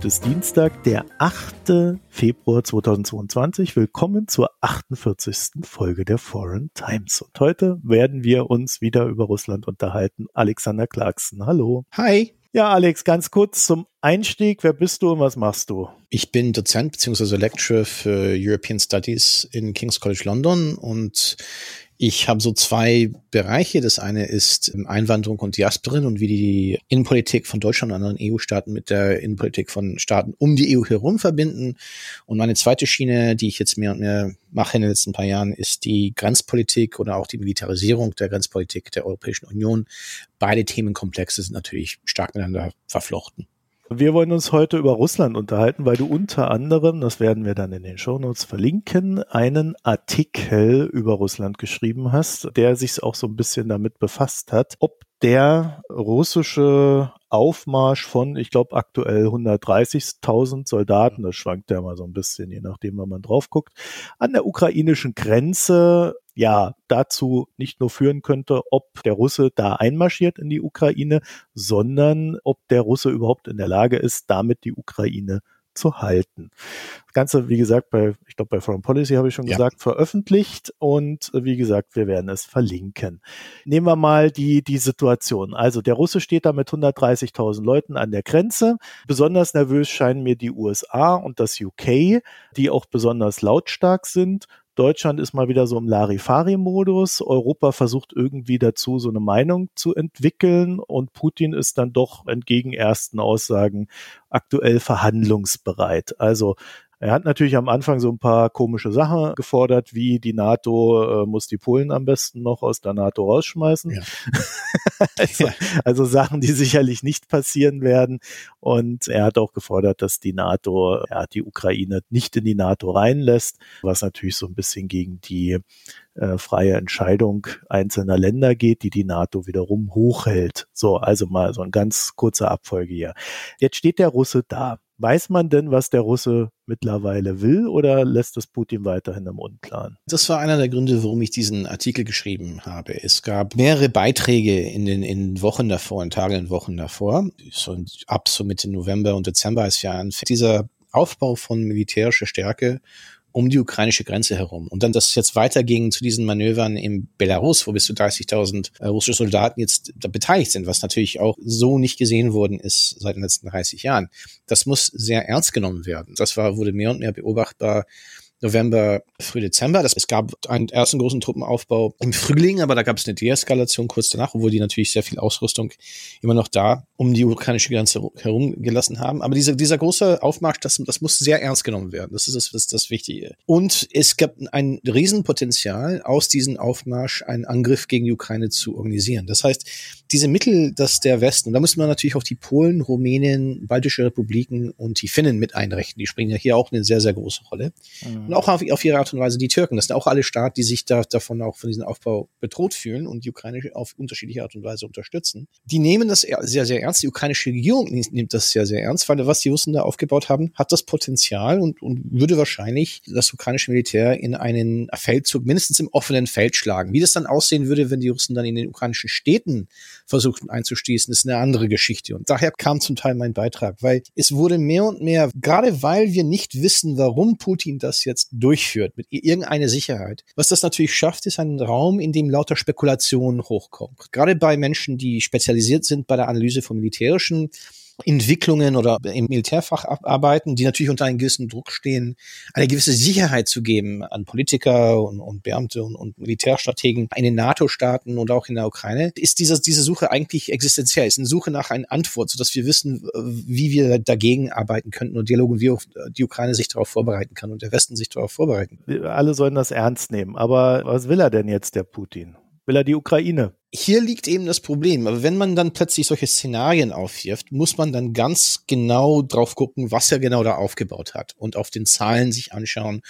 Heute ist Dienstag, der 8. Februar 2022. Willkommen zur 48. Folge der Foreign Times. Und heute werden wir uns wieder über Russland unterhalten. Alexander Clarkson, hallo. Hi. Ja, Alex, ganz kurz zum Einstieg. Wer bist du und was machst du? Ich bin Dozent bzw. Lecturer für European Studies in King's College London und ich habe so zwei Bereiche. Das eine ist Einwanderung und Diasporin und wie die Innenpolitik von Deutschland und anderen EU-Staaten mit der Innenpolitik von Staaten um die EU herum verbinden. Und meine zweite Schiene, die ich jetzt mehr und mehr mache in den letzten paar Jahren, ist die Grenzpolitik oder auch die Militarisierung der Grenzpolitik der Europäischen Union. Beide Themenkomplexe sind natürlich stark miteinander verflochten. Wir wollen uns heute über Russland unterhalten, weil du unter anderem, das werden wir dann in den Shownotes verlinken, einen Artikel über Russland geschrieben hast, der sich auch so ein bisschen damit befasst hat, ob der russische Aufmarsch von, ich glaube, aktuell 130.000 Soldaten, das schwankt ja mal so ein bisschen, je nachdem, wann man drauf guckt, an der ukrainischen Grenze ja dazu nicht nur führen könnte, ob der Russe da einmarschiert in die Ukraine, sondern ob der Russe überhaupt in der Lage ist, damit die Ukraine zu halten. Das Ganze, wie gesagt, bei, ich glaube, bei Foreign Policy habe ich schon ja. gesagt, veröffentlicht und wie gesagt, wir werden es verlinken. Nehmen wir mal die, die Situation. Also der Russe steht da mit 130.000 Leuten an der Grenze. Besonders nervös scheinen mir die USA und das UK, die auch besonders lautstark sind Deutschland ist mal wieder so im Larifari-Modus. Europa versucht irgendwie dazu, so eine Meinung zu entwickeln und Putin ist dann doch entgegen ersten Aussagen aktuell verhandlungsbereit. Also er hat natürlich am Anfang so ein paar komische Sachen gefordert, wie die NATO äh, muss die Polen am besten noch aus der NATO rausschmeißen. Ja. also, ja. also, Sachen, die sicherlich nicht passieren werden. Und er hat auch gefordert, dass die NATO ja, die Ukraine nicht in die NATO reinlässt, was natürlich so ein bisschen gegen die äh, freie Entscheidung einzelner Länder geht, die die NATO wiederum hochhält. So, also mal so ein ganz kurzer Abfolge hier. Jetzt steht der Russe da. Weiß man denn, was der Russe mittlerweile will oder lässt es Putin weiterhin im Unklaren? Das war einer der Gründe, warum ich diesen Artikel geschrieben habe. Es gab mehrere Beiträge in den in Wochen davor, in Tagen und Wochen davor, so ab so Mitte November und Dezember, als wir anfängt. Dieser Aufbau von militärischer Stärke um die ukrainische Grenze herum. Und dann, dass es jetzt weiterging zu diesen Manövern in Belarus, wo bis zu 30.000 äh, russische Soldaten jetzt da beteiligt sind, was natürlich auch so nicht gesehen worden ist seit den letzten 30 Jahren. Das muss sehr ernst genommen werden. Das war, wurde mehr und mehr beobachtbar November, früh Dezember. Das, es gab einen ersten großen Truppenaufbau im Frühling, aber da gab es eine Deeskalation kurz danach, obwohl die natürlich sehr viel Ausrüstung immer noch da um die ukrainische Grenze herum gelassen haben. Aber dieser, dieser große Aufmarsch, das, das muss sehr ernst genommen werden. Das ist das, das, das Wichtige. Und es gab ein Riesenpotenzial, aus diesem Aufmarsch einen Angriff gegen die Ukraine zu organisieren. Das heißt, diese Mittel, dass der Westen, und da muss man natürlich auch die Polen, Rumänen, baltische Republiken und die Finnen mit einrechnen. Die springen ja hier auch eine sehr, sehr große Rolle. Mhm und auch auf, auf, ihre Art und Weise die Türken. Das sind auch alle Staaten, die sich da, davon auch von diesem Aufbau bedroht fühlen und die Ukraine auf unterschiedliche Art und Weise unterstützen. Die nehmen das sehr, sehr ernst. Die ukrainische Regierung nimmt das sehr, sehr ernst, weil was die Russen da aufgebaut haben, hat das Potenzial und, und würde wahrscheinlich das ukrainische Militär in einen Feldzug mindestens im offenen Feld schlagen. Wie das dann aussehen würde, wenn die Russen dann in den ukrainischen Städten versuchten einzuschließen, ist eine andere Geschichte. Und daher kam zum Teil mein Beitrag, weil es wurde mehr und mehr, gerade weil wir nicht wissen, warum Putin das jetzt durchführt, mit irgendeiner Sicherheit. Was das natürlich schafft, ist ein Raum, in dem lauter Spekulationen hochkommen. Gerade bei Menschen, die spezialisiert sind bei der Analyse von militärischen Entwicklungen oder im Militärfach arbeiten, die natürlich unter einem gewissen Druck stehen, eine gewisse Sicherheit zu geben an Politiker und, und Beamte und, und, Militärstrategen in den NATO-Staaten und auch in der Ukraine, ist diese, diese Suche eigentlich existenziell. Ist eine Suche nach einer Antwort, sodass wir wissen, wie wir dagegen arbeiten könnten und Dialogen, wie auch die Ukraine sich darauf vorbereiten kann und der Westen sich darauf vorbereiten. Alle sollen das ernst nehmen. Aber was will er denn jetzt, der Putin? Will er die Ukraine? Hier liegt eben das Problem. Aber wenn man dann plötzlich solche Szenarien aufwirft, muss man dann ganz genau drauf gucken, was er genau da aufgebaut hat und auf den Zahlen sich anschauen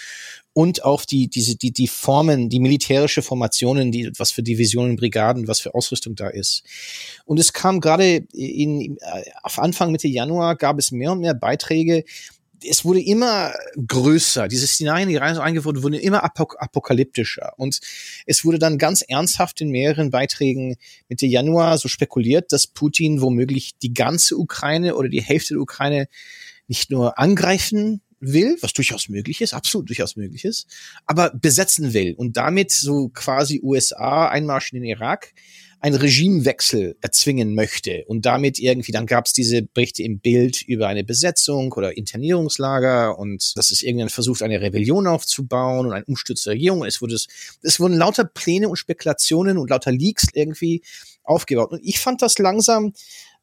und auf die, diese, die, die Formen, die militärische Formationen, die, was für Divisionen, Brigaden, was für Ausrüstung da ist. Und es kam gerade in, auf Anfang Mitte Januar gab es mehr und mehr Beiträge, es wurde immer größer. Diese Szenarien, die rein so eingeführt wurden, immer apok apokalyptischer. Und es wurde dann ganz ernsthaft in mehreren Beiträgen Mitte Januar so spekuliert, dass Putin womöglich die ganze Ukraine oder die Hälfte der Ukraine nicht nur angreifen will, was durchaus möglich ist, absolut durchaus möglich ist, aber besetzen will und damit so quasi USA Einmarsch in den Irak ein Regimewechsel erzwingen möchte und damit irgendwie, dann gab es diese Berichte im Bild über eine Besetzung oder Internierungslager und dass es irgendwann versucht, eine Rebellion aufzubauen und ein Umsturz der Regierung. Es wurde, es wurden lauter Pläne und Spekulationen und lauter Leaks irgendwie aufgebaut. Und ich fand das langsam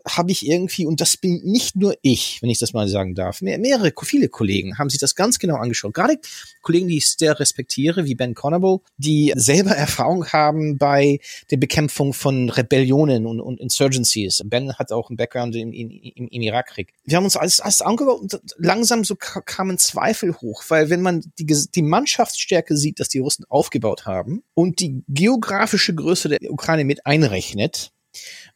habe ich irgendwie, und das bin nicht nur ich, wenn ich das mal sagen darf, mehr, mehrere, viele Kollegen haben sich das ganz genau angeschaut. Gerade Kollegen, die ich sehr respektiere, wie Ben Conable, die selber Erfahrung haben bei der Bekämpfung von Rebellionen und, und Insurgencies. Ben hat auch einen Background im, im, im Irakkrieg. Wir haben uns alles, alles angeguckt und langsam so kamen Zweifel hoch, weil wenn man die, die Mannschaftsstärke sieht, dass die Russen aufgebaut haben und die geografische Größe der Ukraine mit einrechnet,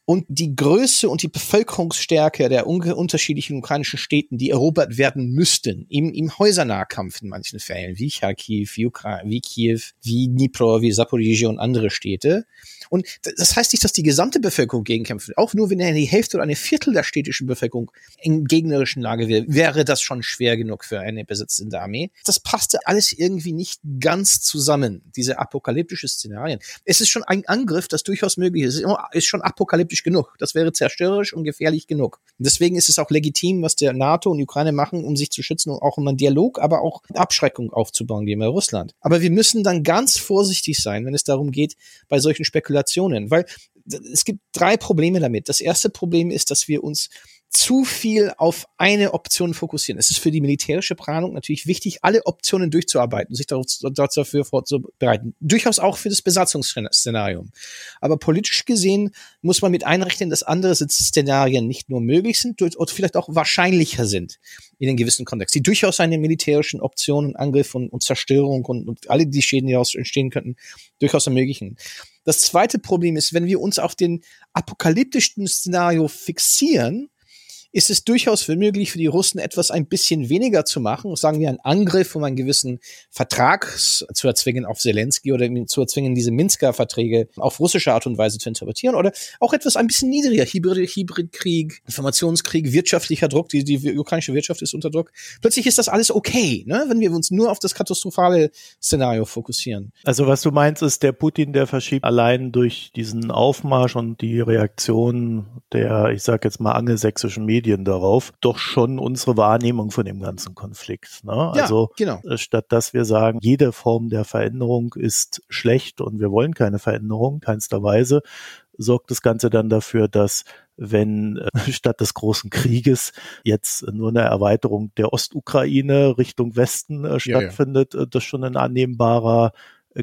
und die Größe und die Bevölkerungsstärke der unterschiedlichen ukrainischen Städten, die erobert werden müssten, im, im Häusernahkampf in manchen Fällen, wie Kharkiv, wie, Kiew, wie Dnipro, wie Zaporizhia und andere Städte. Und das heißt nicht, dass die gesamte Bevölkerung gegenkämpft. Auch nur wenn die Hälfte oder eine Viertel der städtischen Bevölkerung in gegnerischen Lage wäre, wäre das schon schwer genug für eine besitzende Armee. Das passte alles irgendwie nicht ganz zusammen, diese apokalyptische Szenarien. Es ist schon ein Angriff, das durchaus möglich ist. Es ist schon apokalyptisch dramatisch genug. Das wäre zerstörerisch und gefährlich genug. Und deswegen ist es auch legitim, was der NATO und die Ukraine machen, um sich zu schützen und auch um einen Dialog, aber auch Abschreckung aufzubauen gegenüber Russland. Aber wir müssen dann ganz vorsichtig sein, wenn es darum geht, bei solchen Spekulationen, weil es gibt drei Probleme damit. Das erste Problem ist, dass wir uns zu viel auf eine Option fokussieren. Es ist für die militärische Planung natürlich wichtig, alle Optionen durchzuarbeiten, sich dafür vorzubereiten. Durchaus auch für das Besatzungsszenario. Aber politisch gesehen muss man mit einrechnen, dass andere Szenarien nicht nur möglich sind oder vielleicht auch wahrscheinlicher sind in einem gewissen Kontext, die durchaus eine militärischen Optionen, Angriff und, und Zerstörung und, und alle die Schäden, die daraus entstehen könnten, durchaus ermöglichen. Das zweite Problem ist, wenn wir uns auf den apokalyptischen Szenario fixieren, ist es durchaus möglich für die Russen etwas ein bisschen weniger zu machen, sagen wir einen Angriff, um einen gewissen Vertrag zu erzwingen auf Zelensky oder zu erzwingen, diese Minsker Verträge auf russische Art und Weise zu interpretieren oder auch etwas ein bisschen niedriger, Hybrid, Hybridkrieg, Informationskrieg, wirtschaftlicher Druck, die, die ukrainische Wirtschaft ist unter Druck. Plötzlich ist das alles okay, ne? wenn wir uns nur auf das katastrophale Szenario fokussieren. Also was du meinst, ist der Putin, der verschiebt allein durch diesen Aufmarsch und die Reaktion der, ich sag jetzt mal, angelsächsischen Medien Medien darauf, doch schon unsere Wahrnehmung von dem ganzen Konflikt. Ne? Ja, also genau. Äh, statt dass wir sagen, jede Form der Veränderung ist schlecht und wir wollen keine Veränderung, keinster Weise, sorgt das Ganze dann dafür, dass wenn äh, statt des großen Krieges jetzt nur eine Erweiterung der Ostukraine Richtung Westen äh, stattfindet, ja, ja. das schon ein annehmbarer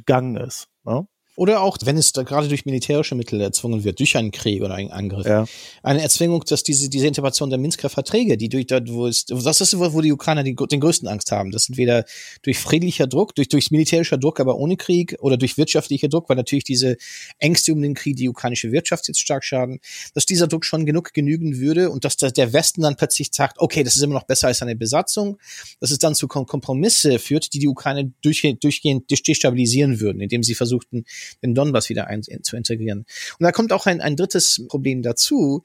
Gang ist. Ne? Oder auch, wenn es da gerade durch militärische Mittel erzwungen wird, durch einen Krieg oder einen Angriff. Ja. Eine Erzwingung, dass diese, diese Intervention der Minsker Verträge, die durch wo es, das ist, wo die Ukrainer die, den größten Angst haben. Das sind weder durch friedlicher Druck, durch, durch militärischer Druck, aber ohne Krieg oder durch wirtschaftlicher Druck, weil natürlich diese Ängste um den Krieg die ukrainische Wirtschaft jetzt stark schaden, dass dieser Druck schon genug genügen würde und dass der Westen dann plötzlich sagt, okay, das ist immer noch besser als eine Besatzung, dass es dann zu Kompromisse führt, die die Ukraine durchgehend, durchgehend destabilisieren würden, indem sie versuchten, den Donbass wieder ein, zu integrieren. Und da kommt auch ein, ein drittes Problem dazu,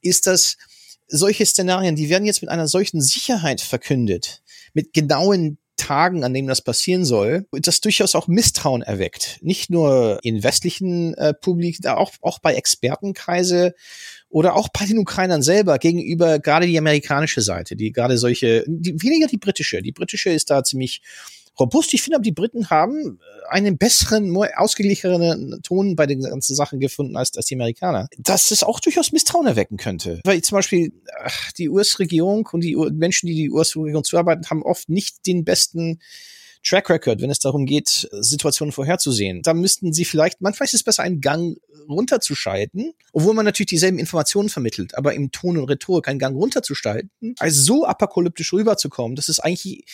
ist, dass solche Szenarien, die werden jetzt mit einer solchen Sicherheit verkündet, mit genauen Tagen, an denen das passieren soll, das durchaus auch Misstrauen erweckt. Nicht nur in westlichen äh, Publik, auch, auch bei Expertenkreise oder auch bei den Ukrainern selber gegenüber gerade die amerikanische Seite, die gerade solche, die, weniger die britische. Die britische ist da ziemlich robust. Ich finde, die Briten haben äh, einen besseren, ausgeglicheneren Ton bei den ganzen Sachen gefunden als, als die Amerikaner. Dass es auch durchaus Misstrauen erwecken könnte. Weil zum Beispiel die US-Regierung und die Menschen, die die US-Regierung zuarbeiten, haben oft nicht den besten Track Record, wenn es darum geht, Situationen vorherzusehen. Da müssten sie vielleicht, manchmal ist es besser, einen Gang runterzuschalten, obwohl man natürlich dieselben Informationen vermittelt, aber im Ton und Rhetorik einen Gang runterzuschalten, als so apokalyptisch rüberzukommen, dass es eigentlich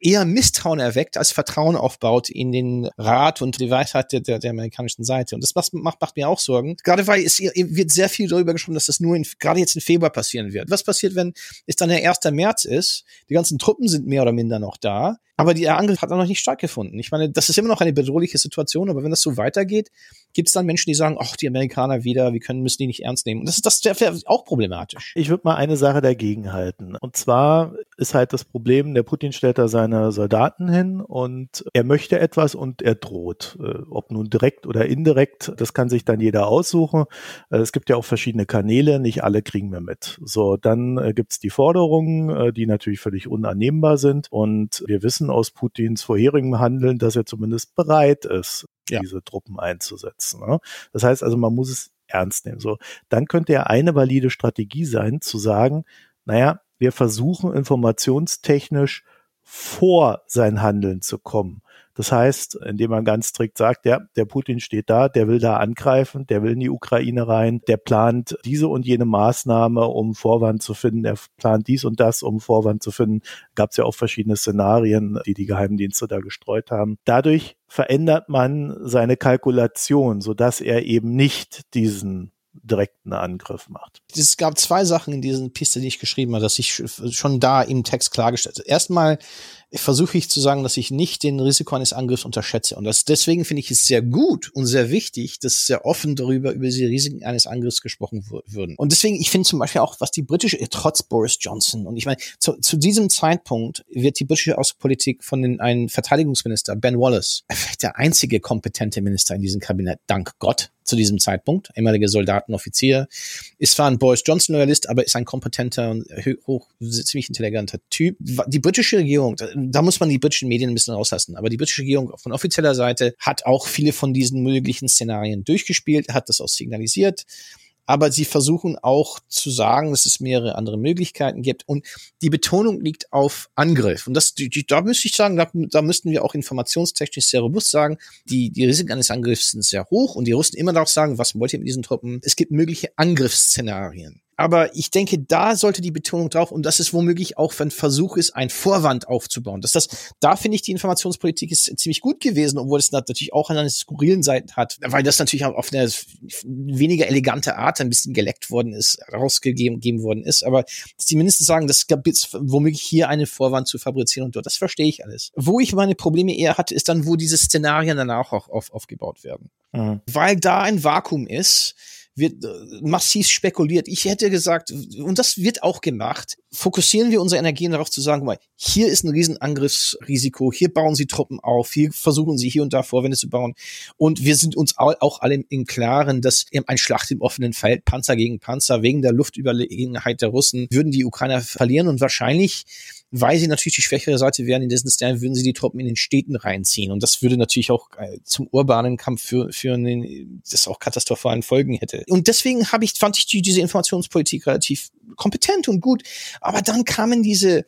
eher Misstrauen erweckt, als Vertrauen aufbaut in den Rat und die Weisheit der, der, der amerikanischen Seite. Und das macht, macht, macht mir auch Sorgen. Gerade weil es wird sehr viel darüber gesprochen, dass das nur in, gerade jetzt im Februar passieren wird. Was passiert, wenn es dann der 1. März ist? Die ganzen Truppen sind mehr oder minder noch da. Aber der Angriff hat noch nicht stattgefunden. Ich meine, das ist immer noch eine bedrohliche Situation, aber wenn das so weitergeht, gibt es dann Menschen, die sagen, ach, die Amerikaner wieder, wir können, müssen die nicht ernst nehmen. Und das ist das wäre auch problematisch. Ich würde mal eine Sache dagegen halten. Und zwar ist halt das Problem, der Putin stellt da seine Soldaten hin und er möchte etwas und er droht. Äh, ob nun direkt oder indirekt, das kann sich dann jeder aussuchen. Äh, es gibt ja auch verschiedene Kanäle, nicht alle kriegen wir mit. So, dann äh, gibt's die Forderungen, die natürlich völlig unannehmbar sind. Und wir wissen aus Putins vorherigem Handeln, dass er zumindest bereit ist, ja. diese Truppen einzusetzen. Ne? Das heißt also, man muss es ernst nehmen. So, dann könnte ja eine valide Strategie sein, zu sagen, naja, wir versuchen informationstechnisch vor sein Handeln zu kommen. Das heißt, indem man ganz strikt sagt, ja, der Putin steht da, der will da angreifen, der will in die Ukraine rein, der plant diese und jene Maßnahme, um Vorwand zu finden, der plant dies und das, um Vorwand zu finden. Gab es ja auch verschiedene Szenarien, die die Geheimdienste da gestreut haben. Dadurch verändert man seine Kalkulation, sodass er eben nicht diesen direkten Angriff macht. Es gab zwei Sachen in diesen Piste, die ich geschrieben habe, dass ich schon da im Text klargestellt habe. Erstmal versuche ich zu sagen, dass ich nicht den Risiko eines Angriffs unterschätze. Und das, deswegen finde ich es sehr gut und sehr wichtig, dass sehr offen darüber, über die Risiken eines Angriffs gesprochen würden. Und deswegen, ich finde zum Beispiel auch, was die britische, trotz Boris Johnson, und ich meine, zu, zu diesem Zeitpunkt wird die britische Außenpolitik von den, einem Verteidigungsminister, Ben Wallace, der einzige kompetente Minister in diesem Kabinett, dank Gott, zu diesem Zeitpunkt, ehemaliger Soldatenoffizier, ist zwar ein Boris Johnson Loyalist, aber ist ein kompetenter und hoch, ziemlich intelligenter Typ. Die britische Regierung, da muss man die britischen Medien ein bisschen rauslassen. Aber die britische Regierung von offizieller Seite hat auch viele von diesen möglichen Szenarien durchgespielt, hat das auch signalisiert aber sie versuchen auch zu sagen, dass es mehrere andere Möglichkeiten gibt. Und die Betonung liegt auf Angriff. Und das, die, da müsste ich sagen, da, da müssten wir auch informationstechnisch sehr robust sagen, die, die Risiken eines Angriffs sind sehr hoch und die Russen immer noch sagen, was wollt ihr mit diesen Truppen? Es gibt mögliche Angriffsszenarien. Aber ich denke, da sollte die Betonung drauf und das ist womöglich auch, wenn Versuch ist, ein Vorwand aufzubauen. Das, das, da finde ich, die Informationspolitik ist ziemlich gut gewesen, obwohl es natürlich auch an einer skurrilen Seite hat, weil das natürlich auf eine weniger elegante Art ein bisschen geleckt worden ist, rausgegeben worden ist. Aber dass die mindestens sagen, das gab jetzt womöglich hier eine Vorwand zu fabrizieren und dort, das verstehe ich alles. Wo ich meine Probleme eher hatte, ist dann, wo diese Szenarien danach auch auf, aufgebaut werden. Mhm. Weil da ein Vakuum ist, wird äh, massiv spekuliert. Ich hätte gesagt, und das wird auch gemacht, fokussieren wir unsere Energien darauf zu sagen, mal, hier ist ein Riesenangriffsrisiko, hier bauen sie Truppen auf, hier versuchen sie hier und da Vorwände zu bauen. Und wir sind uns auch alle im Klaren, dass ein Schlacht im offenen Feld, Panzer gegen Panzer, wegen der Luftüberlegenheit der Russen, würden die Ukrainer verlieren und wahrscheinlich weil sie natürlich die schwächere Seite wären, in dessen Stern würden sie die Truppen in den Städten reinziehen. Und das würde natürlich auch äh, zum urbanen Kampf für, führen, das auch katastrophalen Folgen hätte. Und deswegen habe ich, fand ich die, diese Informationspolitik relativ kompetent und gut. Aber dann kamen diese,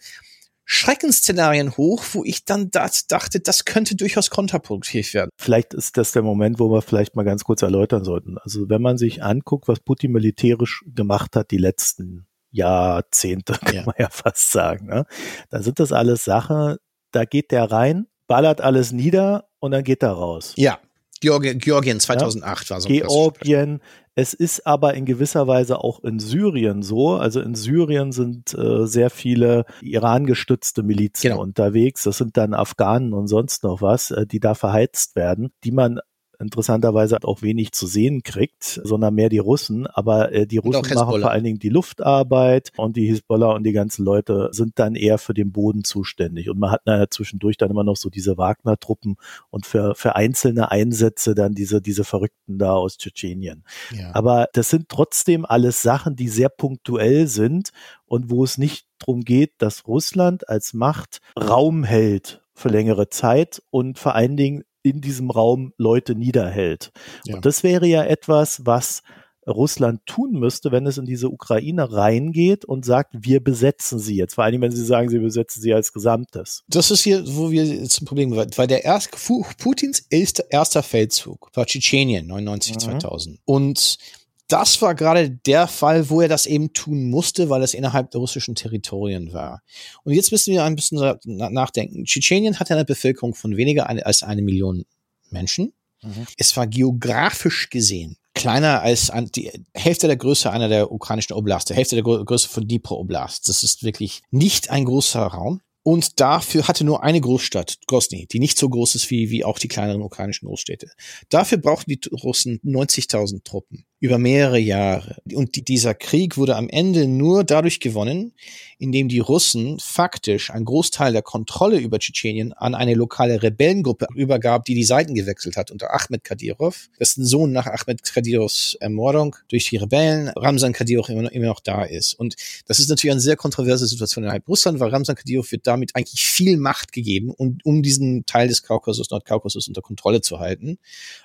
Schreckensszenarien hoch, wo ich dann das dachte, das könnte durchaus kontraproduktiv werden. Vielleicht ist das der Moment, wo wir vielleicht mal ganz kurz erläutern sollten. Also wenn man sich anguckt, was Putin militärisch gemacht hat die letzten Jahrzehnte, kann ja. man ja fast sagen. Ne? Da sind das alles Sachen, da geht der rein, ballert alles nieder und dann geht er raus. Ja. Georgien, Georgien 2008 ja? war so ein Georgien. Es ist aber in gewisser Weise auch in Syrien so. Also in Syrien sind äh, sehr viele Iran-gestützte Milizen genau. unterwegs. Das sind dann Afghanen und sonst noch was, äh, die da verheizt werden, die man interessanterweise auch wenig zu sehen kriegt, sondern mehr die Russen. Aber äh, die Russen machen vor allen Dingen die Luftarbeit und die Hisbollah und die ganzen Leute sind dann eher für den Boden zuständig. Und man hat naja zwischendurch dann immer noch so diese Wagner-Truppen und für, für einzelne Einsätze dann diese, diese Verrückten da aus Tschetschenien. Ja. Aber das sind trotzdem alles Sachen, die sehr punktuell sind und wo es nicht darum geht, dass Russland als Macht Raum hält für längere Zeit und vor allen Dingen in diesem Raum Leute niederhält. Ja. Und das wäre ja etwas, was Russland tun müsste, wenn es in diese Ukraine reingeht und sagt, wir besetzen sie jetzt. Vor allem, wenn sie sagen, sie besetzen sie als Gesamtes. Das ist hier, wo wir zum Problem sind, weil der erst, Putins erster Feldzug war Tschetschenien 99, mhm. 2000. Und das war gerade der Fall, wo er das eben tun musste, weil es innerhalb der russischen Territorien war. Und jetzt müssen wir ein bisschen nachdenken. Tschetschenien hat eine Bevölkerung von weniger als eine Million Menschen. Mhm. Es war geografisch gesehen kleiner als die Hälfte der Größe einer der ukrainischen Oblast, der Hälfte der Größe von Dnipro Oblast. Das ist wirklich nicht ein großer Raum. und dafür hatte nur eine Großstadt, Grosny, die nicht so groß ist wie, wie auch die kleineren ukrainischen Großstädte. Dafür brauchten die Russen 90.000 Truppen über mehrere Jahre. Und die, dieser Krieg wurde am Ende nur dadurch gewonnen, indem die Russen faktisch einen Großteil der Kontrolle über Tschetschenien an eine lokale Rebellengruppe übergab, die die Seiten gewechselt hat unter Ahmed Kadyrov, dessen Sohn nach Ahmed Kadyrovs Ermordung durch die Rebellen Ramsan Kadyrov immer, immer noch da ist. Und das ist natürlich eine sehr kontroverse Situation innerhalb Russland, weil Ramsan Kadyrov wird damit eigentlich viel Macht gegeben, um, um diesen Teil des Kaukasus, Nordkaukasus unter Kontrolle zu halten.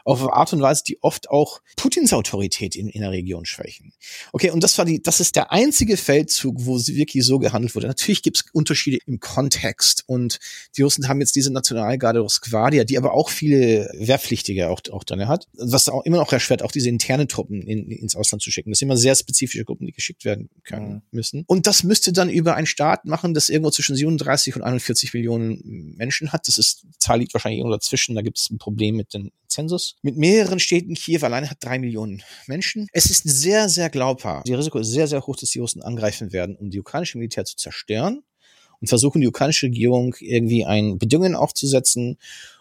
Auf Art und Weise, die oft auch Putins Autorität in, in der Region schwächen. Okay, und das war die, das ist der einzige Feldzug, wo sie wirklich so gehandelt wurde. Natürlich gibt es Unterschiede im Kontext und die Russen haben jetzt diese Nationalgarde Rosgvardia, die aber auch viele Wehrpflichtige auch, auch drin hat, was auch immer noch erschwert, auch diese interne Truppen in, ins Ausland zu schicken. Das sind immer sehr spezifische Gruppen, die geschickt werden können mhm. müssen. Und das müsste dann über einen Staat machen, das irgendwo zwischen 37 und 41 Millionen Menschen hat. Das ist, die Zahl liegt wahrscheinlich irgendwo dazwischen. Da gibt es ein Problem mit dem Zensus. Mit mehreren Städten. Kiew alleine hat drei Millionen Menschen. Es ist sehr, sehr glaubhaft. Die Risiko ist sehr, sehr hoch, dass die Russen angreifen werden, um die ukrainische Militär zu zerstören und versuchen, die ukrainische Regierung irgendwie ein Bedingungen aufzusetzen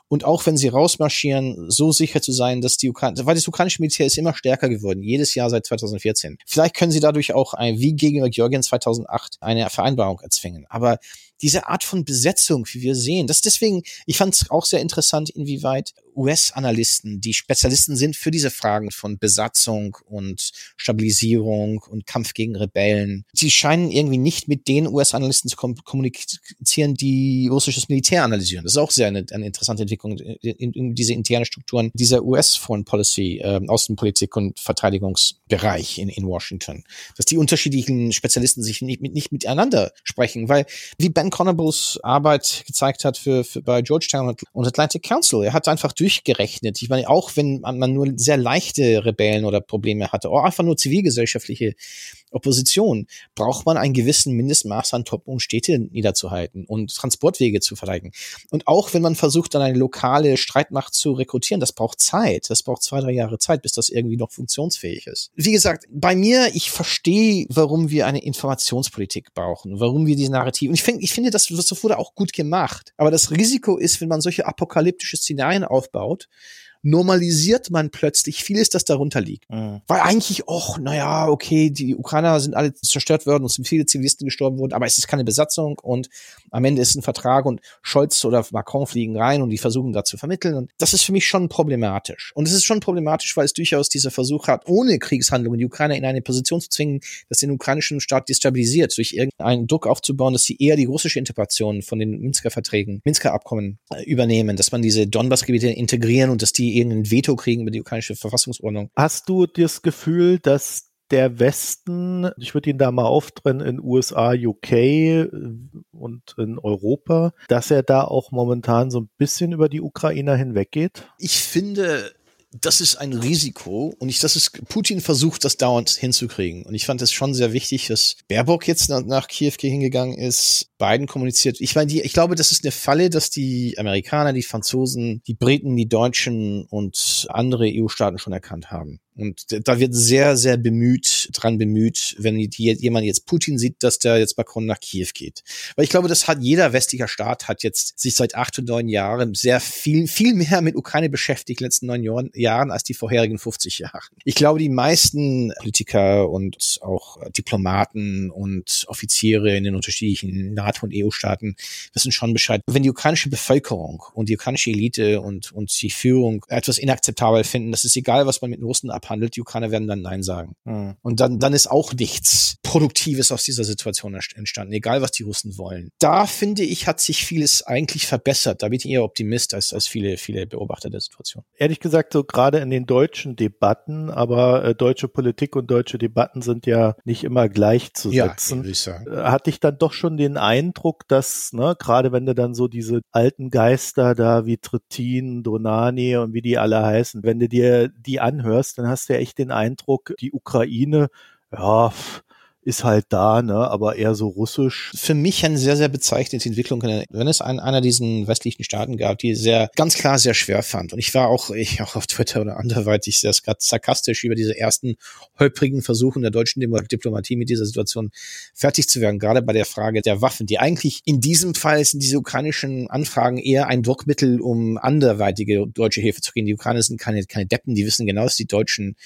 und auch wenn sie rausmarschieren, so sicher zu sein, dass die Ukraine, weil das ukrainische Militär ist immer stärker geworden, jedes Jahr seit 2014. Vielleicht können sie dadurch auch ein, wie gegen Georgien 2008 eine Vereinbarung erzwingen. Aber diese Art von Besetzung, wie wir sehen, das deswegen, ich fand es auch sehr interessant, inwieweit US-Analysten, die Spezialisten sind für diese Fragen von Besatzung und Stabilisierung und Kampf gegen Rebellen, die scheinen irgendwie nicht mit den US-Analysten zu kommunizieren, die russisches Militär analysieren. Das ist auch sehr eine, eine interessante Entwicklung in, in diese internen Strukturen dieser US-Foreign Policy, äh, Außenpolitik und Verteidigungsbereich in, in Washington. Dass die unterschiedlichen Spezialisten sich nicht, mit, nicht miteinander sprechen, weil wie Ben Conables Arbeit gezeigt hat für, für bei Georgetown und Atlantic Council. Er hat einfach durchgerechnet. Ich meine, auch wenn man nur sehr leichte Rebellen oder Probleme hatte, oder einfach nur zivilgesellschaftliche Opposition braucht man einen gewissen Mindestmaß an Truppen, um Städte niederzuhalten und Transportwege zu verteidigen. Und auch wenn man versucht, dann eine lokale Streitmacht zu rekrutieren, das braucht Zeit. Das braucht zwei, drei Jahre Zeit, bis das irgendwie noch funktionsfähig ist. Wie gesagt, bei mir, ich verstehe, warum wir eine Informationspolitik brauchen, warum wir diese Narrative. Und ich, find, ich finde, das, das wurde auch gut gemacht. Aber das Risiko ist, wenn man solche apokalyptische Szenarien aufbaut, normalisiert man plötzlich vieles, das darunter liegt. Mhm. Weil eigentlich, och, naja, okay, die Ukrainer sind alle zerstört worden und sind viele Zivilisten gestorben worden, aber es ist keine Besatzung und am Ende ist ein Vertrag und Scholz oder Macron fliegen rein und die versuchen da zu vermitteln. Und das ist für mich schon problematisch. Und es ist schon problematisch, weil es durchaus dieser Versuch hat, ohne Kriegshandlungen die Ukrainer in eine Position zu zwingen, dass den ukrainischen Staat destabilisiert, durch irgendeinen Druck aufzubauen, dass sie eher die russische Interpretation von den Minsker Verträgen, Minsker Abkommen äh, übernehmen, dass man diese Donbass-Gebiete integrieren und dass die irgendein Veto kriegen über die ukrainische Verfassungsordnung. Hast du das Gefühl, dass der Westen, ich würde ihn da mal auftrennen in USA, UK äh, und in Europa, dass er da auch momentan so ein bisschen über die Ukrainer hinweggeht? Ich finde, das ist ein Risiko und ich, das ist, Putin versucht das dauernd hinzukriegen. Und ich fand es schon sehr wichtig, dass Baerbock jetzt nach, nach Kiew hingegangen ist, Biden kommuniziert. Ich meine, die, ich glaube, das ist eine Falle, dass die Amerikaner, die Franzosen, die Briten, die Deutschen und andere EU-Staaten schon erkannt haben. Und da wird sehr, sehr bemüht, dran bemüht, wenn jemand jetzt Putin sieht, dass der jetzt Macron nach Kiew geht. Weil ich glaube, das hat jeder westlicher Staat hat jetzt sich seit acht und neun Jahren sehr viel, viel mehr mit Ukraine beschäftigt, in den letzten neun Jahren, als die vorherigen 50 Jahre. Ich glaube, die meisten Politiker und auch Diplomaten und Offiziere in den unterschiedlichen NATO- und EU-Staaten wissen schon Bescheid. Wenn die ukrainische Bevölkerung und die ukrainische Elite und, und die Führung etwas inakzeptabel finden, das ist egal, was man mit den Russen abhandelt, die Ukrainer werden dann Nein sagen. Mhm. Und dann, dann ist auch nichts Produktives aus dieser Situation entstanden, egal was die Russen wollen. Da finde ich, hat sich vieles eigentlich verbessert. Da bin ich eher Optimist als, als viele, viele Beobachter der Situation. Ehrlich gesagt, so gerade in den deutschen Debatten, aber äh, deutsche Politik und deutsche Debatten sind ja nicht immer gleichzusetzen. Ja, äh, hatte ich dann doch schon den Eindruck, dass, ne, gerade wenn du dann so diese alten Geister da wie Trittin, Donani und wie die alle heißen, wenn du dir die anhörst, dann hast du ja echt den Eindruck, die Ukraine, ja, ist halt da, ne, aber eher so russisch. Für mich eine sehr, sehr bezeichnete Entwicklung, wenn es einen, einer diesen westlichen Staaten gab, die sehr, ganz klar sehr schwer fand. Und ich war auch, ich auch auf Twitter oder anderweitig sehr sarkastisch über diese ersten holprigen Versuche der deutschen Diplomatie mit dieser Situation fertig zu werden, gerade bei der Frage der Waffen, die eigentlich in diesem Fall sind diese ukrainischen Anfragen eher ein Druckmittel, um anderweitige deutsche Hilfe zu gehen. Die Ukrainer sind keine, keine Deppen, die wissen genau, dass die Deutschen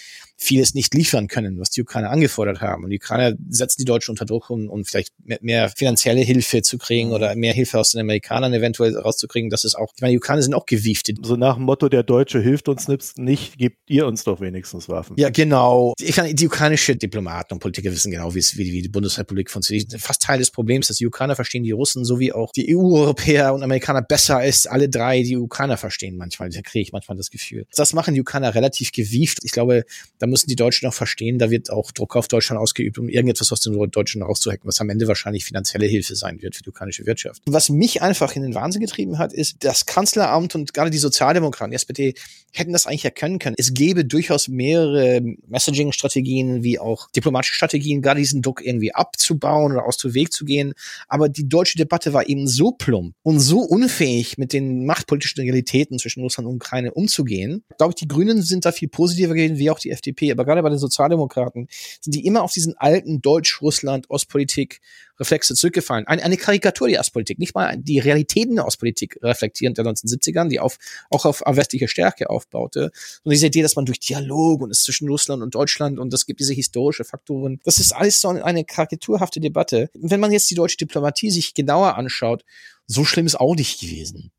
vieles nicht liefern können, was die Ukrainer angefordert haben. Und die Ukrainer setzen die Deutschen unter Druck, um, um vielleicht mehr, mehr finanzielle Hilfe zu kriegen oder mehr Hilfe aus den Amerikanern eventuell rauszukriegen. Das ist auch, ich meine, die Ukrainer sind auch gewiefte. So nach dem Motto, der Deutsche hilft uns nicht, gebt ihr uns doch wenigstens Waffen. Ja, genau. Ich meine, die ukrainische Diplomaten und Politiker wissen genau, wie, es, wie, wie die Bundesrepublik funktioniert. Fast Teil des Problems, dass die Ukrainer verstehen die Russen sowie auch die EU-Europäer und Amerikaner besser als alle drei die Ukrainer verstehen manchmal. Da kriege ich manchmal das Gefühl. Das machen die Ukrainer relativ gewieft. Ich glaube, da müssen die Deutschen auch verstehen, da wird auch Druck auf Deutschland ausgeübt, um irgendetwas aus den Deutschen rauszuhacken, was am Ende wahrscheinlich finanzielle Hilfe sein wird für die ukrainische Wirtschaft. Was mich einfach in den Wahnsinn getrieben hat, ist, das Kanzleramt und gerade die Sozialdemokraten, die SPD, hätten das eigentlich erkennen können. Es gäbe durchaus mehrere Messaging-Strategien wie auch diplomatische Strategien, gerade diesen Druck irgendwie abzubauen oder aus dem Weg zu gehen. Aber die deutsche Debatte war eben so plump und so unfähig, mit den machtpolitischen Realitäten zwischen Russland und Ukraine umzugehen. Ich glaube, die Grünen sind da viel positiver gewesen, wie auch die FDP. Aber gerade bei den Sozialdemokraten sind die immer auf diesen alten Deutsch-Russland-Ostpolitik Reflexe zurückgefallen. Eine, eine Karikatur der Ostpolitik, nicht mal die Realitäten der Ostpolitik reflektierend der 1970ern, die auf, auch auf westliche Stärke aufbaute. Und diese Idee, dass man durch Dialog und es zwischen Russland und Deutschland und es gibt diese historische Faktoren, das ist alles so eine karikaturhafte Debatte. Wenn man jetzt die deutsche Diplomatie sich genauer anschaut, so schlimm ist auch nicht gewesen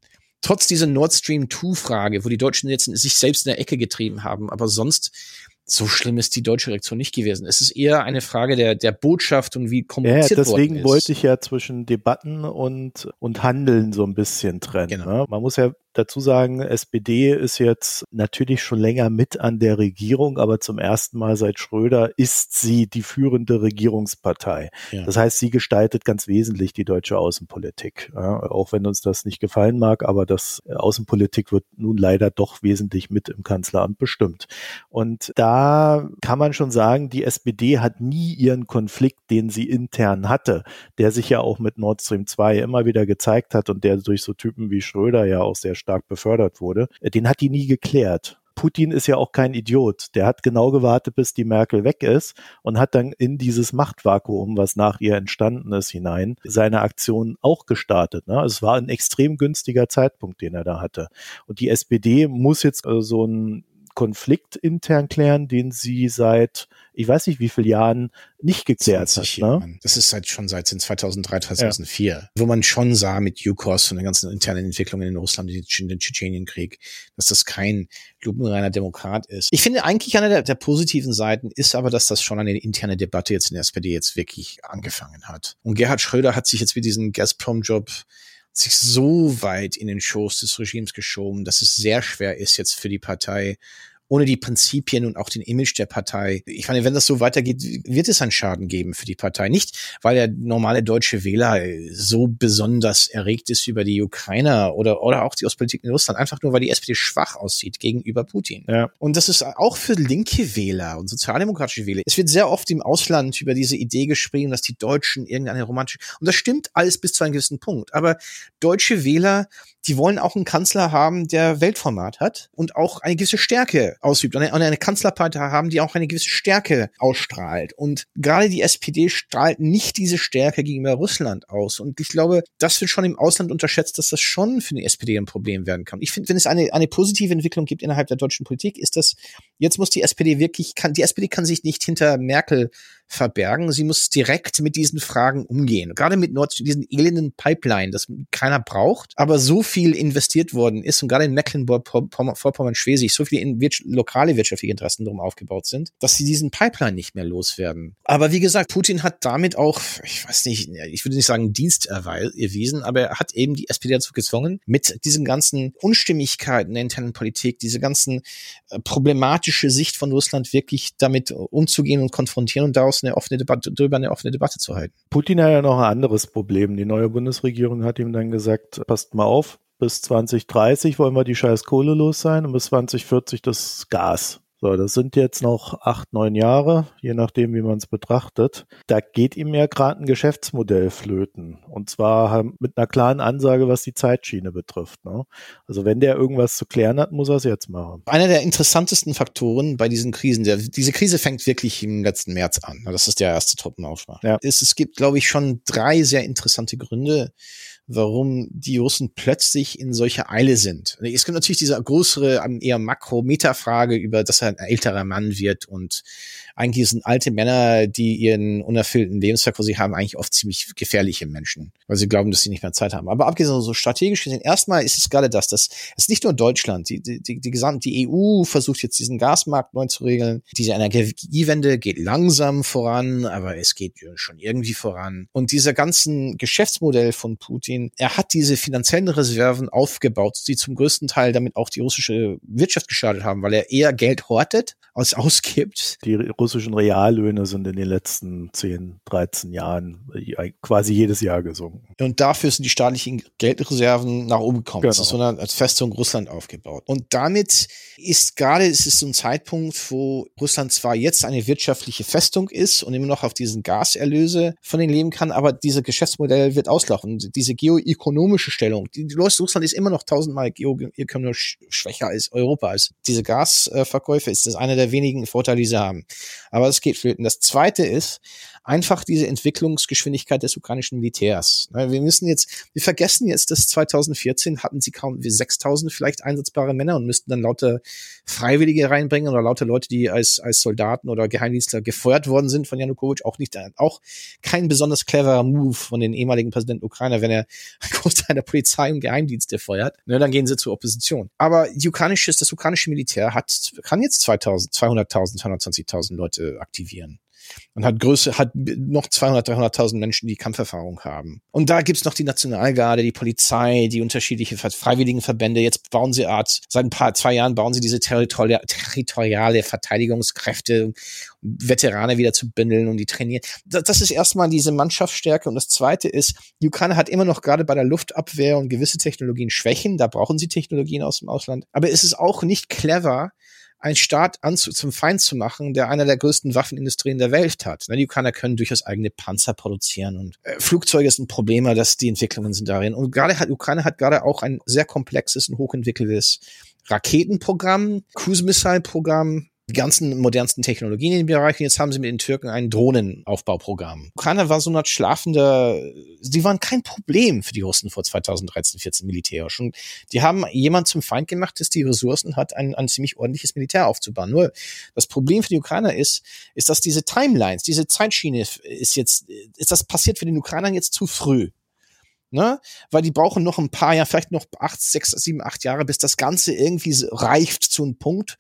trotz dieser Nord Stream 2 Frage, wo die Deutschen jetzt sich selbst in der Ecke getrieben haben, aber sonst so schlimm ist die deutsche Reaktion nicht gewesen. Es ist eher eine Frage der, der Botschaft und wie kommuniziert ja, deswegen worden ist. wollte ich ja zwischen Debatten und, und Handeln so ein bisschen trennen. Genau. Ne? Man muss ja dazu sagen, SPD ist jetzt natürlich schon länger mit an der Regierung, aber zum ersten Mal seit Schröder ist sie die führende Regierungspartei. Ja. Das heißt, sie gestaltet ganz wesentlich die deutsche Außenpolitik. Ja, auch wenn uns das nicht gefallen mag, aber das Außenpolitik wird nun leider doch wesentlich mit im Kanzleramt bestimmt. Und da kann man schon sagen, die SPD hat nie ihren Konflikt, den sie intern hatte, der sich ja auch mit Nord Stream 2 immer wieder gezeigt hat und der durch so Typen wie Schröder ja auch sehr stark befördert wurde, den hat die nie geklärt. Putin ist ja auch kein Idiot. Der hat genau gewartet, bis die Merkel weg ist und hat dann in dieses Machtvakuum, was nach ihr entstanden ist, hinein seine Aktion auch gestartet. Ne? Also es war ein extrem günstiger Zeitpunkt, den er da hatte. Und die SPD muss jetzt äh, so ein Konflikt intern klären, den sie seit, ich weiß nicht wie vielen Jahren nicht geklärt hat. Ne? Das ist seit, schon seit 2003, 2004, ja. wo man schon sah mit UCOS und den ganzen internen Entwicklungen in Russland, den Tschetschenienkrieg, dass das kein lupenreiner Demokrat ist. Ich finde eigentlich eine der, der positiven Seiten ist aber, dass das schon eine interne Debatte jetzt in der SPD jetzt wirklich angefangen hat. Und Gerhard Schröder hat sich jetzt mit diesem Gazprom-Job sich so weit in den Schoß des Regimes geschoben, dass es sehr schwer ist, jetzt für die Partei ohne die Prinzipien und auch den Image der Partei. Ich meine, wenn das so weitergeht, wird es einen Schaden geben für die Partei. Nicht, weil der normale deutsche Wähler so besonders erregt ist über die Ukrainer oder, oder auch die Ostpolitik in Russland, einfach nur, weil die SPD schwach aussieht gegenüber Putin. Ja. Und das ist auch für linke Wähler und sozialdemokratische Wähler. Es wird sehr oft im Ausland über diese Idee geschrieben, dass die Deutschen irgendeine romantische, und das stimmt alles bis zu einem gewissen Punkt. Aber deutsche Wähler die wollen auch einen Kanzler haben, der Weltformat hat und auch eine gewisse Stärke ausübt. Und eine, Kanzlerpartei haben, die auch eine gewisse Stärke ausstrahlt. Und gerade die SPD strahlt nicht diese Stärke gegenüber Russland aus. Und ich glaube, das wird schon im Ausland unterschätzt, dass das schon für die SPD ein Problem werden kann. Ich finde, wenn es eine, eine positive Entwicklung gibt innerhalb der deutschen Politik, ist das, jetzt muss die SPD wirklich, kann, die SPD kann sich nicht hinter Merkel verbergen. Sie muss direkt mit diesen Fragen umgehen. Gerade mit Nord diesen elenden Pipeline, das keiner braucht, aber so viel investiert worden ist und gerade in Mecklenburg-Vorpommern-Schleswig so viele in wir lokale wirtschaftliche Interessen drum aufgebaut sind, dass sie diesen Pipeline nicht mehr loswerden. Aber wie gesagt, Putin hat damit auch, ich weiß nicht, ich würde nicht sagen Dienst erwiesen, aber er hat eben die SPD dazu gezwungen, mit diesen ganzen Unstimmigkeiten der internen Politik, diese ganzen äh, problematische Sicht von Russland wirklich damit umzugehen und konfrontieren und daraus eine offene Debatte, darüber eine offene Debatte zu halten. Putin hat ja noch ein anderes Problem. Die neue Bundesregierung hat ihm dann gesagt, passt mal auf, bis 2030 wollen wir die scheiß Kohle los sein und bis 2040 das Gas. So, das sind jetzt noch acht, neun Jahre, je nachdem, wie man es betrachtet. Da geht ihm ja gerade ein Geschäftsmodell flöten. Und zwar mit einer klaren Ansage, was die Zeitschiene betrifft. Ne? Also wenn der irgendwas zu klären hat, muss er es jetzt machen. Einer der interessantesten Faktoren bei diesen Krisen, der, diese Krise fängt wirklich im letzten März an. Das ist der erste Truppenaufschlag. Ja. Es, es gibt, glaube ich, schon drei sehr interessante Gründe, warum die Russen plötzlich in solcher Eile sind. Es gibt natürlich diese größere, eher Makro-Meta-Frage über, dass er ein älterer Mann wird und eigentlich sind alte Männer, die ihren unerfüllten Lebenswerk vor sich haben, eigentlich oft ziemlich gefährliche Menschen, weil sie glauben, dass sie nicht mehr Zeit haben. Aber abgesehen so strategisch gesehen, erstmal ist es gerade das, dass es nicht nur Deutschland, die, die, die, die gesamte EU versucht jetzt diesen Gasmarkt neu zu regeln. Diese Energiewende geht langsam voran, aber es geht schon irgendwie voran. Und dieser ganzen Geschäftsmodell von Putin, er hat diese finanziellen Reserven aufgebaut, die zum größten Teil damit auch die russische Wirtschaft geschadet haben, weil er eher Geld hortet als ausgibt. Die russischen Reallöhne sind in den letzten 10, 13 Jahren äh, quasi jedes Jahr gesunken. Und dafür sind die staatlichen Geldreserven nach oben gekommen. Genau. Das ist so eine als Festung Russland aufgebaut. Und damit ist gerade, es ist so ein Zeitpunkt, wo Russland zwar jetzt eine wirtschaftliche Festung ist und immer noch auf diesen Gaserlöse von denen leben kann, aber dieses Geschäftsmodell wird auslaufen. Diese geoökonomische Stellung, die, die Russland ist immer noch tausendmal geoökonomisch schwächer als Europa. Als diese Gasverkäufe ist das einer der wenigen Vorteile, die sie haben. Aber es geht flöten. Das zweite ist einfach diese Entwicklungsgeschwindigkeit des ukrainischen Militärs. Wir müssen jetzt, wir vergessen jetzt, dass 2014 hatten sie kaum wie 6000 vielleicht einsetzbare Männer und müssten dann lauter Freiwillige reinbringen oder lauter Leute, die als, als Soldaten oder Geheimdienstler gefeuert worden sind von Janukowitsch. Auch nicht, auch kein besonders cleverer Move von den ehemaligen Präsidenten Ukrainer, wenn er Großteil der Polizei und Geheimdienste feuert. Dann gehen sie zur Opposition. Aber die ukrainische, das ukrainische Militär hat, kann jetzt 2000, 200.000, 220.000 Leute aktivieren und hat Größe, hat noch 200, 300.000 Menschen, die Kampferfahrung haben. Und da gibt's noch die Nationalgarde, die Polizei, die unterschiedliche freiwilligen Verbände. Jetzt bauen sie Art, seit ein paar, zwei Jahren bauen sie diese territoriale, territoriale Verteidigungskräfte, Veterane wieder zu bündeln und die trainieren. Das, das ist erstmal diese Mannschaftsstärke. Und das zweite ist, die Ukraine hat immer noch gerade bei der Luftabwehr und gewisse Technologien Schwächen. Da brauchen sie Technologien aus dem Ausland. Aber es ist auch nicht clever, einen Staat anzu, zum Feind zu machen, der einer der größten Waffenindustrien der Welt hat. Die Ukrainer können durchaus eigene Panzer produzieren und äh, Flugzeuge sind ein Problem, dass die Entwicklungen sind darin. Und gerade hat Ukraine hat gerade auch ein sehr komplexes und hochentwickeltes Raketenprogramm, Cruise Missile Programm, die ganzen modernsten Technologien in den Bereichen. Jetzt haben sie mit den Türken ein Drohnenaufbauprogramm. Ukraine war so eine schlafende, sie waren kein Problem für die Russen vor 2013, 14 militärisch. Und die haben jemand zum Feind gemacht, das die Ressourcen hat, ein, ein ziemlich ordentliches Militär aufzubauen. Nur das Problem für die Ukrainer ist, ist, dass diese Timelines, diese Zeitschiene ist jetzt, ist das passiert für den Ukrainern jetzt zu früh ne? Weil die brauchen noch ein paar Jahre, vielleicht noch acht, sechs, sieben, acht Jahre, bis das Ganze irgendwie reift zu einem Punkt,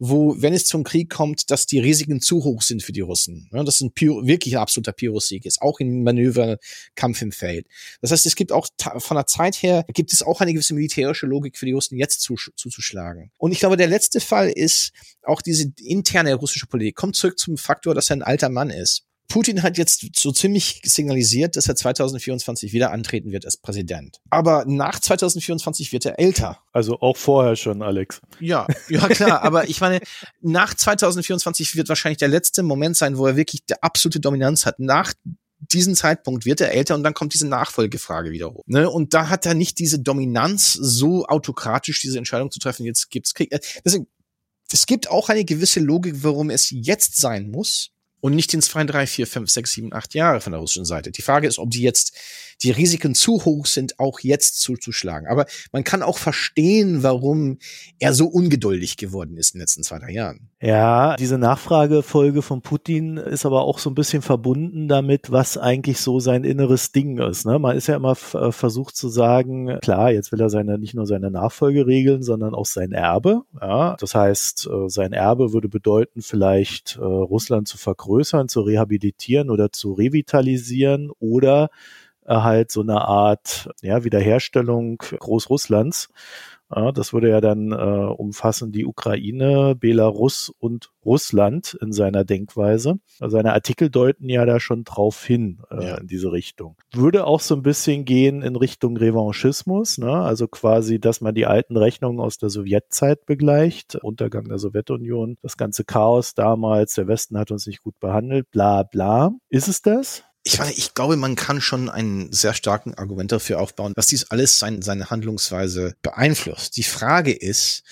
wo, wenn es zum Krieg kommt, dass die Risiken zu hoch sind für die Russen. Ne? Das ist ein Pyrrh, wirklich ein absoluter Pyrrhus-Sieg ist, auch im Manöver, Kampf im Feld. Das heißt, es gibt auch von der Zeit her, gibt es auch eine gewisse militärische Logik für die Russen jetzt zu, zuzuschlagen. Und ich glaube, der letzte Fall ist auch diese interne russische Politik. Kommt zurück zum Faktor, dass er ein alter Mann ist. Putin hat jetzt so ziemlich signalisiert, dass er 2024 wieder antreten wird als Präsident. Aber nach 2024 wird er älter. Also auch vorher schon, Alex. Ja, ja klar. aber ich meine, nach 2024 wird wahrscheinlich der letzte Moment sein, wo er wirklich die absolute Dominanz hat. Nach diesem Zeitpunkt wird er älter und dann kommt diese Nachfolgefrage wieder hoch. Ne? Und da hat er nicht diese Dominanz, so autokratisch diese Entscheidung zu treffen, jetzt gibt's Krieg. Äh, deswegen, es gibt auch eine gewisse Logik, warum es jetzt sein muss und nicht in zwei, drei, vier, fünf, sechs, sieben, acht Jahre von der russischen Seite. Die Frage ist, ob die jetzt die Risiken zu hoch sind, auch jetzt zuzuschlagen. Aber man kann auch verstehen, warum er so ungeduldig geworden ist in den letzten zwei, drei Jahren. Ja, diese Nachfragefolge von Putin ist aber auch so ein bisschen verbunden damit, was eigentlich so sein inneres Ding ist. Ne? Man ist ja immer äh, versucht zu sagen, klar, jetzt will er seine, nicht nur seine Nachfolge regeln, sondern auch sein Erbe. Ja? Das heißt, äh, sein Erbe würde bedeuten, vielleicht äh, Russland zu vergrößern, zu rehabilitieren oder zu revitalisieren oder halt so eine Art ja, Wiederherstellung Großrusslands. Ja, das würde ja dann äh, umfassen die Ukraine, Belarus und Russland in seiner Denkweise. Also seine Artikel deuten ja da schon drauf hin äh, ja. in diese Richtung. Würde auch so ein bisschen gehen in Richtung Revanchismus, ne? also quasi, dass man die alten Rechnungen aus der Sowjetzeit begleicht, Untergang der Sowjetunion, das ganze Chaos damals, der Westen hat uns nicht gut behandelt, bla bla. Ist es das? Ich ich glaube, man kann schon einen sehr starken Argument dafür aufbauen, dass dies alles sein, seine Handlungsweise beeinflusst. Die Frage ist,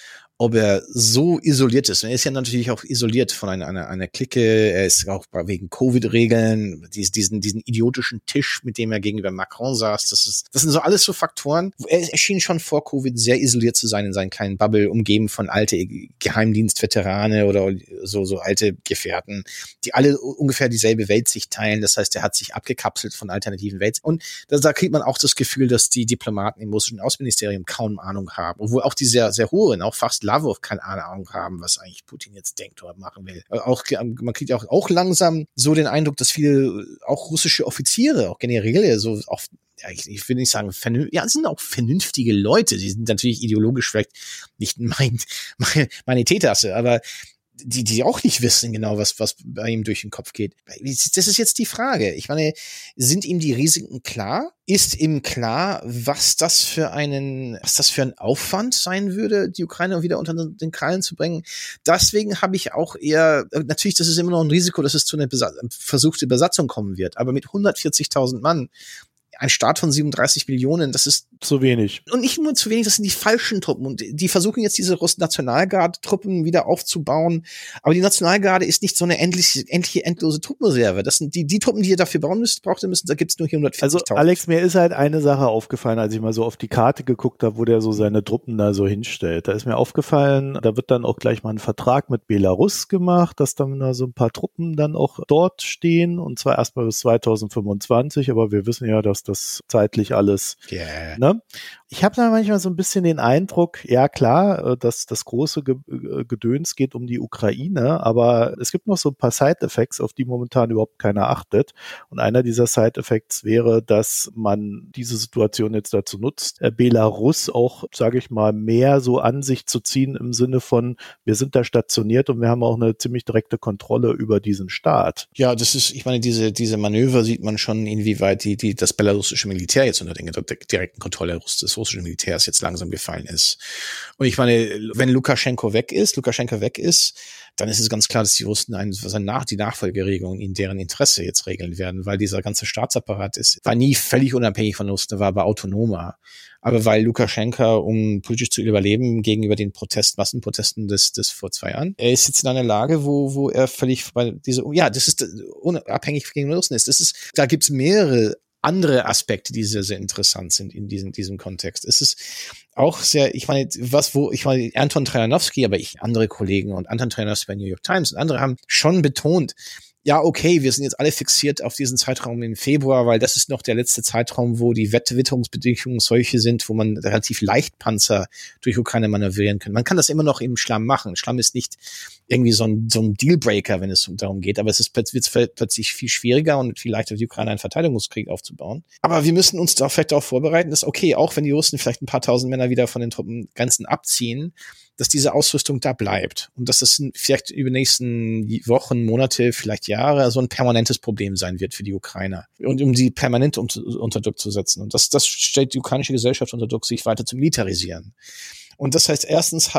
ob er so isoliert ist. er ist ja natürlich auch isoliert von einer, einer, einer Clique. Er ist auch wegen Covid-Regeln, diesen, diesen idiotischen Tisch, mit dem er gegenüber Macron saß. Das ist, das sind so alles so Faktoren. Er, schien schon vor Covid sehr isoliert zu sein in seinen kleinen Bubble, umgeben von alte Geheimdienstveterane oder so, so alte Gefährten, die alle ungefähr dieselbe Welt sich teilen. Das heißt, er hat sich abgekapselt von alternativen Welten. Und da, da kriegt man auch das Gefühl, dass die Diplomaten im russischen Außenministerium kaum Ahnung haben. Obwohl auch die sehr, sehr hohen, auch fast Lavrov keine Ahnung haben, was eigentlich Putin jetzt denkt oder machen will. Äh, auch, man kriegt auch, auch langsam so den Eindruck, dass viele, auch russische Offiziere, auch Generäle, so auch ja, ich, ich will nicht sagen, ja, sind auch vernünftige Leute. Die sind natürlich ideologisch vielleicht nicht mein, meine, meine Teetasse, aber die, die auch nicht wissen genau, was, was bei ihm durch den Kopf geht. Das ist jetzt die Frage. Ich meine, sind ihm die Risiken klar? Ist ihm klar, was das für einen, was das für ein Aufwand sein würde, die Ukraine wieder unter den Krallen zu bringen? Deswegen habe ich auch eher, natürlich, das ist immer noch ein Risiko, dass es zu einer Besa versuchte Besatzung kommen wird. Aber mit 140.000 Mann ein Staat von 37 Millionen, das ist zu wenig. Und nicht nur zu wenig, das sind die falschen Truppen. Und die versuchen jetzt diese Nationalgarde-Truppen wieder aufzubauen. Aber die Nationalgarde ist nicht so eine endliche, endliche endlose Truppenreserve. Das sind die, die Truppen, die ihr dafür bauen müsst, braucht ihr müssen, da gibt's nur hier 140.000. Also Alex, mir ist halt eine Sache aufgefallen, als ich mal so auf die Karte geguckt habe, wo der so seine Truppen da so hinstellt. Da ist mir aufgefallen, da wird dann auch gleich mal ein Vertrag mit Belarus gemacht, dass dann da so ein paar Truppen dann auch dort stehen. Und zwar erstmal bis 2025. Aber wir wissen ja, dass das zeitlich alles. Yeah. Ne? Ich habe da manchmal so ein bisschen den Eindruck, ja klar, äh, dass das große äh, Gedöns geht um die Ukraine, aber es gibt noch so ein paar Side-Effects, auf die momentan überhaupt keiner achtet. Und einer dieser Side-Effects wäre, dass man diese Situation jetzt dazu nutzt, äh, Belarus auch, sage ich mal, mehr so an sich zu ziehen im Sinne von, wir sind da stationiert und wir haben auch eine ziemlich direkte Kontrolle über diesen Staat. Ja, das ist, ich meine, diese, diese Manöver sieht man schon, inwieweit die, die, das belarussische Militär jetzt unter der direkten Kontrolle des russischen Militärs jetzt langsam gefallen ist. Und ich meine, wenn Lukaschenko weg ist, Lukaschenko weg ist, dann ist es ganz klar, dass die Russen einen, nach, die Nachfolgeregelung in deren Interesse jetzt regeln werden, weil dieser ganze Staatsapparat ist, war nie völlig unabhängig von Russen, war aber autonomer. Aber weil Lukaschenka, um politisch zu überleben, gegenüber den Protest, Massenprotesten des, des vor zwei Jahren, er ist jetzt in einer Lage, wo, wo er völlig, weil diese, ja, das ist unabhängig gegen Russen ist. Das ist, da gibt's mehrere andere Aspekte, die sehr, sehr interessant sind in diesem, diesem Kontext. Es ist auch sehr, ich meine, was, wo, ich meine, Anton Trajanowski, aber ich, andere Kollegen und Anton Trajanowski bei New York Times und andere haben schon betont, ja, okay, wir sind jetzt alle fixiert auf diesen Zeitraum im Februar, weil das ist noch der letzte Zeitraum, wo die Wettwitterungsbedingungen solche sind, wo man relativ leicht Panzer durch Ukraine manövrieren kann. Man kann das immer noch im Schlamm machen. Schlamm ist nicht irgendwie so ein, so ein Dealbreaker, wenn es darum geht, aber es ist plötzlich, plötzlich viel schwieriger und viel leichter die Ukraine einen Verteidigungskrieg aufzubauen. Aber wir müssen uns da vielleicht auch vorbereiten, dass okay, auch wenn die Russen vielleicht ein paar tausend Männer wieder von den Truppengrenzen abziehen, dass diese Ausrüstung da bleibt und dass das vielleicht über die nächsten Wochen, Monate, vielleicht Jahre so ein permanentes Problem sein wird für die Ukrainer und um sie permanent unter, unter Druck zu setzen. Und das, das stellt die ukrainische Gesellschaft unter Druck, sich weiter zu militarisieren. Und das heißt erstens,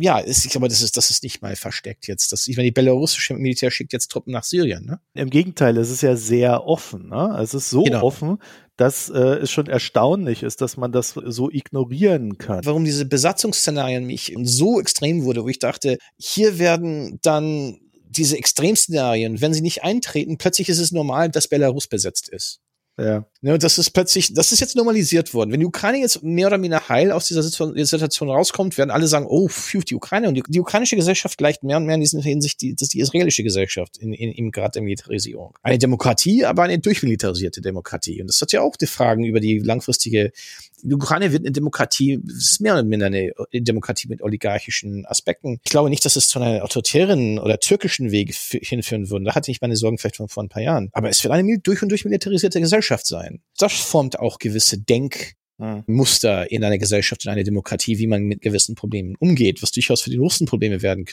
ja, ist, ich glaube, das ist, das ist nicht mal versteckt jetzt. Das, ich meine, die belarussische Militär schickt jetzt Truppen nach Syrien, ne? Im Gegenteil, es ist ja sehr offen, ne? Es ist so genau. offen, dass äh, es schon erstaunlich ist, dass man das so ignorieren kann. Warum diese Besatzungsszenarien mich so extrem wurde, wo ich dachte, hier werden dann diese Extremszenarien, wenn sie nicht eintreten, plötzlich ist es normal, dass Belarus besetzt ist. Ja. Ne, das ist plötzlich, das ist jetzt normalisiert worden. Wenn die Ukraine jetzt mehr oder weniger heil aus dieser Situation rauskommt, werden alle sagen, oh, pfiuh, die Ukraine. Und die, die, ukrainische Gesellschaft gleicht mehr und mehr in dieser Hinsicht die, das die israelische Gesellschaft in, in, im Grad der Militarisierung. Eine Demokratie, aber eine durchmilitarisierte Demokratie. Und das hat ja auch die Fragen über die langfristige die Ukraine wird eine Demokratie, es ist mehr oder minder eine Demokratie mit oligarchischen Aspekten. Ich glaube nicht, dass es zu einer autoritären oder türkischen Weg hinführen würde. Da hatte ich meine Sorgen vielleicht von vor ein paar Jahren. Aber es wird eine durch und durch militarisierte Gesellschaft sein. Das formt auch gewisse Denk- hm. Muster in einer Gesellschaft, in einer Demokratie, wie man mit gewissen Problemen umgeht, was durchaus für die Russen Probleme werden,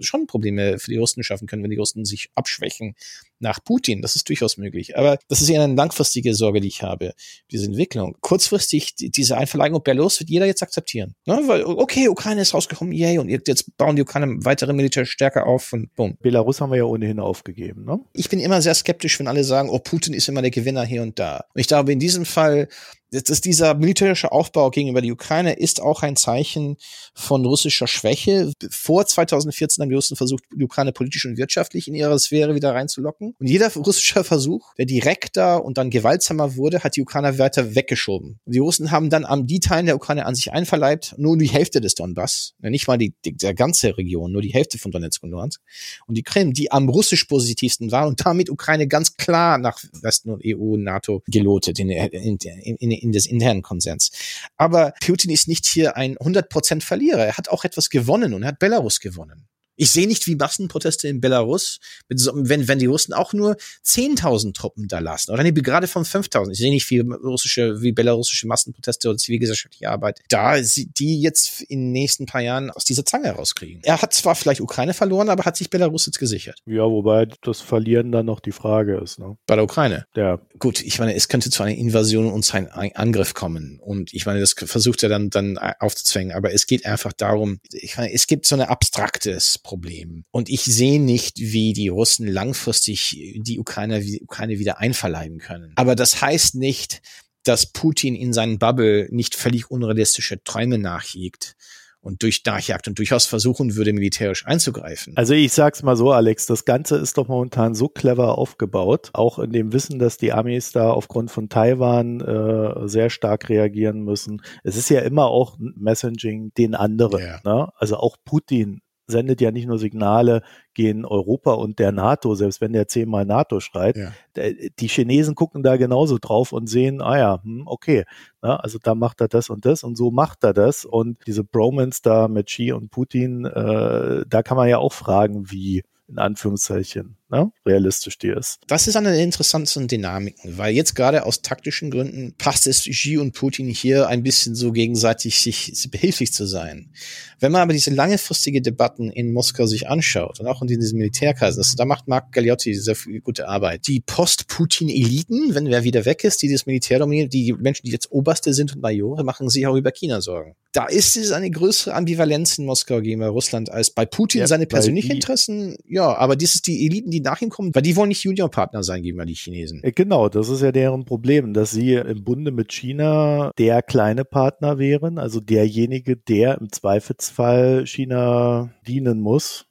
schon Probleme für die Russen schaffen können, wenn die Russen sich abschwächen nach Putin. Das ist durchaus möglich. Aber das ist eher eine langfristige Sorge, die ich habe, diese Entwicklung. Kurzfristig, diese Einverleihung Belarus wird jeder jetzt akzeptieren. Ne? Weil, okay, Ukraine ist rausgekommen, yay, und jetzt bauen die Ukraine weitere Militärstärke auf und bumm. Belarus haben wir ja ohnehin aufgegeben, ne? Ich bin immer sehr skeptisch, wenn alle sagen, oh, Putin ist immer der Gewinner hier und da. Und ich glaube, in diesem Fall dass dieser militärische Aufbau gegenüber der Ukraine ist auch ein Zeichen von russischer Schwäche. Vor 2014 haben die Russen versucht, die Ukraine politisch und wirtschaftlich in ihre Sphäre wieder reinzulocken. Und jeder russische Versuch, der direkter und dann gewaltsamer wurde, hat die Ukrainer weiter weggeschoben. Und die Russen haben dann am die Teilen der Ukraine an sich einverleibt, nur die Hälfte des Donbass, nicht mal die, die der ganze Region, nur die Hälfte von Donetsk und Luhansk. Und die Krim, die am russisch positivsten war und damit Ukraine ganz klar nach Westen und EU und NATO gelotet in, in, in, in in des internen Konsens. Aber Putin ist nicht hier ein 100% Verlierer. Er hat auch etwas gewonnen und er hat Belarus gewonnen. Ich sehe nicht, wie Massenproteste in Belarus, wenn, wenn die Russen auch nur 10.000 Truppen da lassen. Oder nee, gerade von 5.000. Ich sehe nicht, wie russische, wie belarussische Massenproteste oder zivilgesellschaftliche Arbeit da die jetzt in den nächsten paar Jahren aus dieser Zange rauskriegen. Er hat zwar vielleicht Ukraine verloren, aber hat sich Belarus jetzt gesichert. Ja, wobei das Verlieren dann noch die Frage ist. Ne? Bei der Ukraine? Ja. Gut, ich meine, es könnte zu einer Invasion und zu einem Angriff kommen. Und ich meine, das versucht er dann, dann aufzuzwängen. Aber es geht einfach darum, ich meine, es gibt so eine abstraktes Problem. Und ich sehe nicht, wie die Russen langfristig die Ukraine, Ukraine wieder einverleiben können. Aber das heißt nicht, dass Putin in seinen Bubble nicht völlig unrealistische Träume nachjagt und durch nachjagt und durchaus versuchen würde, militärisch einzugreifen. Also ich sag's mal so, Alex, das Ganze ist doch momentan so clever aufgebaut, auch in dem Wissen, dass die Amis da aufgrund von Taiwan äh, sehr stark reagieren müssen. Es ist ja immer auch Messaging den anderen. Yeah. Ne? Also auch Putin sendet ja nicht nur Signale gegen Europa und der NATO, selbst wenn der zehnmal NATO schreit. Ja. Die Chinesen gucken da genauso drauf und sehen, ah ja, hm, okay, na, also da macht er das und das und so macht er das. Und diese Bromance da mit Xi und Putin, äh, da kann man ja auch fragen, wie in Anführungszeichen ne, realistisch die ist. Das ist eine der interessantesten Dynamiken, weil jetzt gerade aus taktischen Gründen passt es Xi und Putin hier ein bisschen so gegenseitig sich behilflich zu sein. Wenn man aber diese langfristige Debatten in Moskau sich anschaut und auch in diesen Militärkreisen, da macht Mark Galliotti sehr viel gute Arbeit. Die Post-Putin-Eliten, wenn wer wieder weg ist, die das Militär dominieren, die Menschen, die jetzt Oberste sind und Majore, machen sich auch über China Sorgen. Da ist es eine größere Ambivalenz in Moskau gegenüber Russland als bei Putin ja, seine persönlichen Interessen. Ja, aber das ist die Eliten, die die nach ihm kommen, weil die wollen nicht Juniorpartner sein gegenüber die Chinesen. Äh, genau, das ist ja deren Problem, dass sie im Bunde mit China der kleine Partner wären, also derjenige, der im Zweifelsfall China dienen muss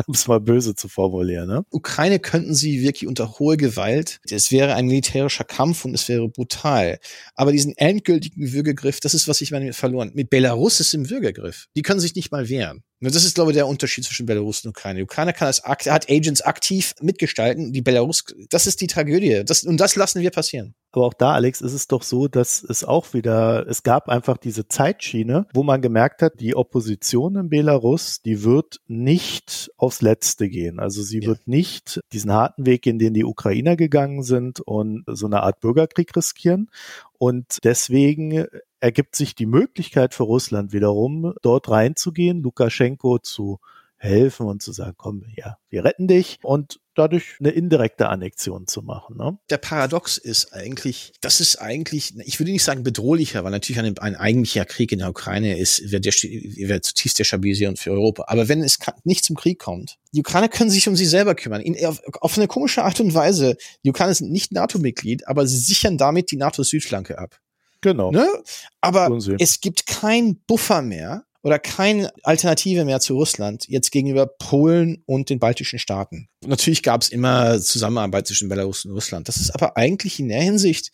um es mal böse zu formulieren. Ne? Ukraine könnten sie wirklich unter hohe Gewalt. Es wäre ein militärischer Kampf und es wäre brutal. Aber diesen endgültigen Würgegriff, das ist, was ich meine, verloren. Mit Belarus ist im Würgegriff. Die können sich nicht mal wehren. Das ist, glaube ich, der Unterschied zwischen Belarus und Ukraine. Die Ukraine kann als hat Agents aktiv mitgestalten. Die Belarus, das ist die Tragödie. Das, und das lassen wir passieren. Aber auch da, Alex, ist es doch so, dass es auch wieder, es gab einfach diese Zeitschiene, wo man gemerkt hat, die Opposition in Belarus, die wird nicht aufs Letzte gehen. Also sie ja. wird nicht diesen harten Weg, in den die Ukrainer gegangen sind und so eine Art Bürgerkrieg riskieren. Und deswegen ergibt sich die Möglichkeit für Russland wiederum, dort reinzugehen, Lukaschenko zu helfen und zu sagen, komm, ja, wir retten dich und dadurch eine indirekte Annexion zu machen. Ne? Der Paradox ist eigentlich, das ist eigentlich, ich würde nicht sagen bedrohlicher, weil natürlich ein, ein eigentlicher Krieg in der Ukraine ist, wird, der, wird zutiefst destabilisierend für Europa. Aber wenn es nicht zum Krieg kommt, die Ukrainer können sich um sich selber kümmern. In, auf, auf eine komische Art und Weise. Die Ukrainer sind nicht NATO-Mitglied, aber sie sichern damit die NATO-Südflanke ab. Genau. Ne? Aber es gibt keinen Buffer mehr oder keine Alternative mehr zu Russland jetzt gegenüber Polen und den baltischen Staaten. Natürlich gab es immer Zusammenarbeit zwischen Belarus und Russland. Das ist aber eigentlich in der Hinsicht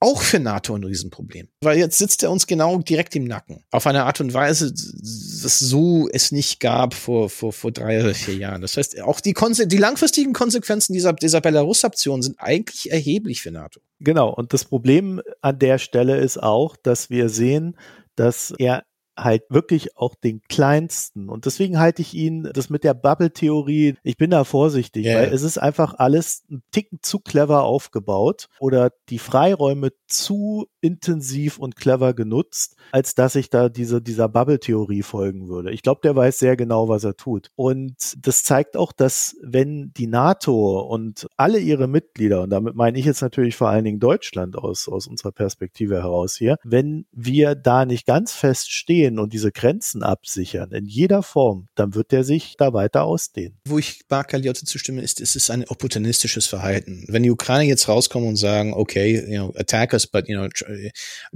auch für NATO ein Riesenproblem. Weil jetzt sitzt er uns genau direkt im Nacken. Auf eine Art und Weise, dass so es nicht gab vor, vor, vor drei oder vier Jahren. Das heißt, auch die, Konse die langfristigen Konsequenzen dieser, dieser Belarus-Option sind eigentlich erheblich für NATO. Genau. Und das Problem an der Stelle ist auch, dass wir sehen, dass er halt wirklich auch den kleinsten. Und deswegen halte ich ihn, das mit der Bubble-Theorie, ich bin da vorsichtig, yeah. weil es ist einfach alles ein Ticken zu clever aufgebaut oder die Freiräume zu intensiv und clever genutzt, als dass ich da diese, dieser Bubble-Theorie folgen würde. Ich glaube, der weiß sehr genau, was er tut. Und das zeigt auch, dass wenn die NATO und alle ihre Mitglieder, und damit meine ich jetzt natürlich vor allen Dingen Deutschland aus, aus unserer Perspektive heraus hier, wenn wir da nicht ganz fest stehen und diese Grenzen absichern, in jeder Form, dann wird der sich da weiter ausdehnen. Wo ich Mark Galliotti zustimmen, ist, es ist ein opportunistisches Verhalten. Wenn die Ukraine jetzt rauskommen und sagen, okay, you know, attack us, but you know,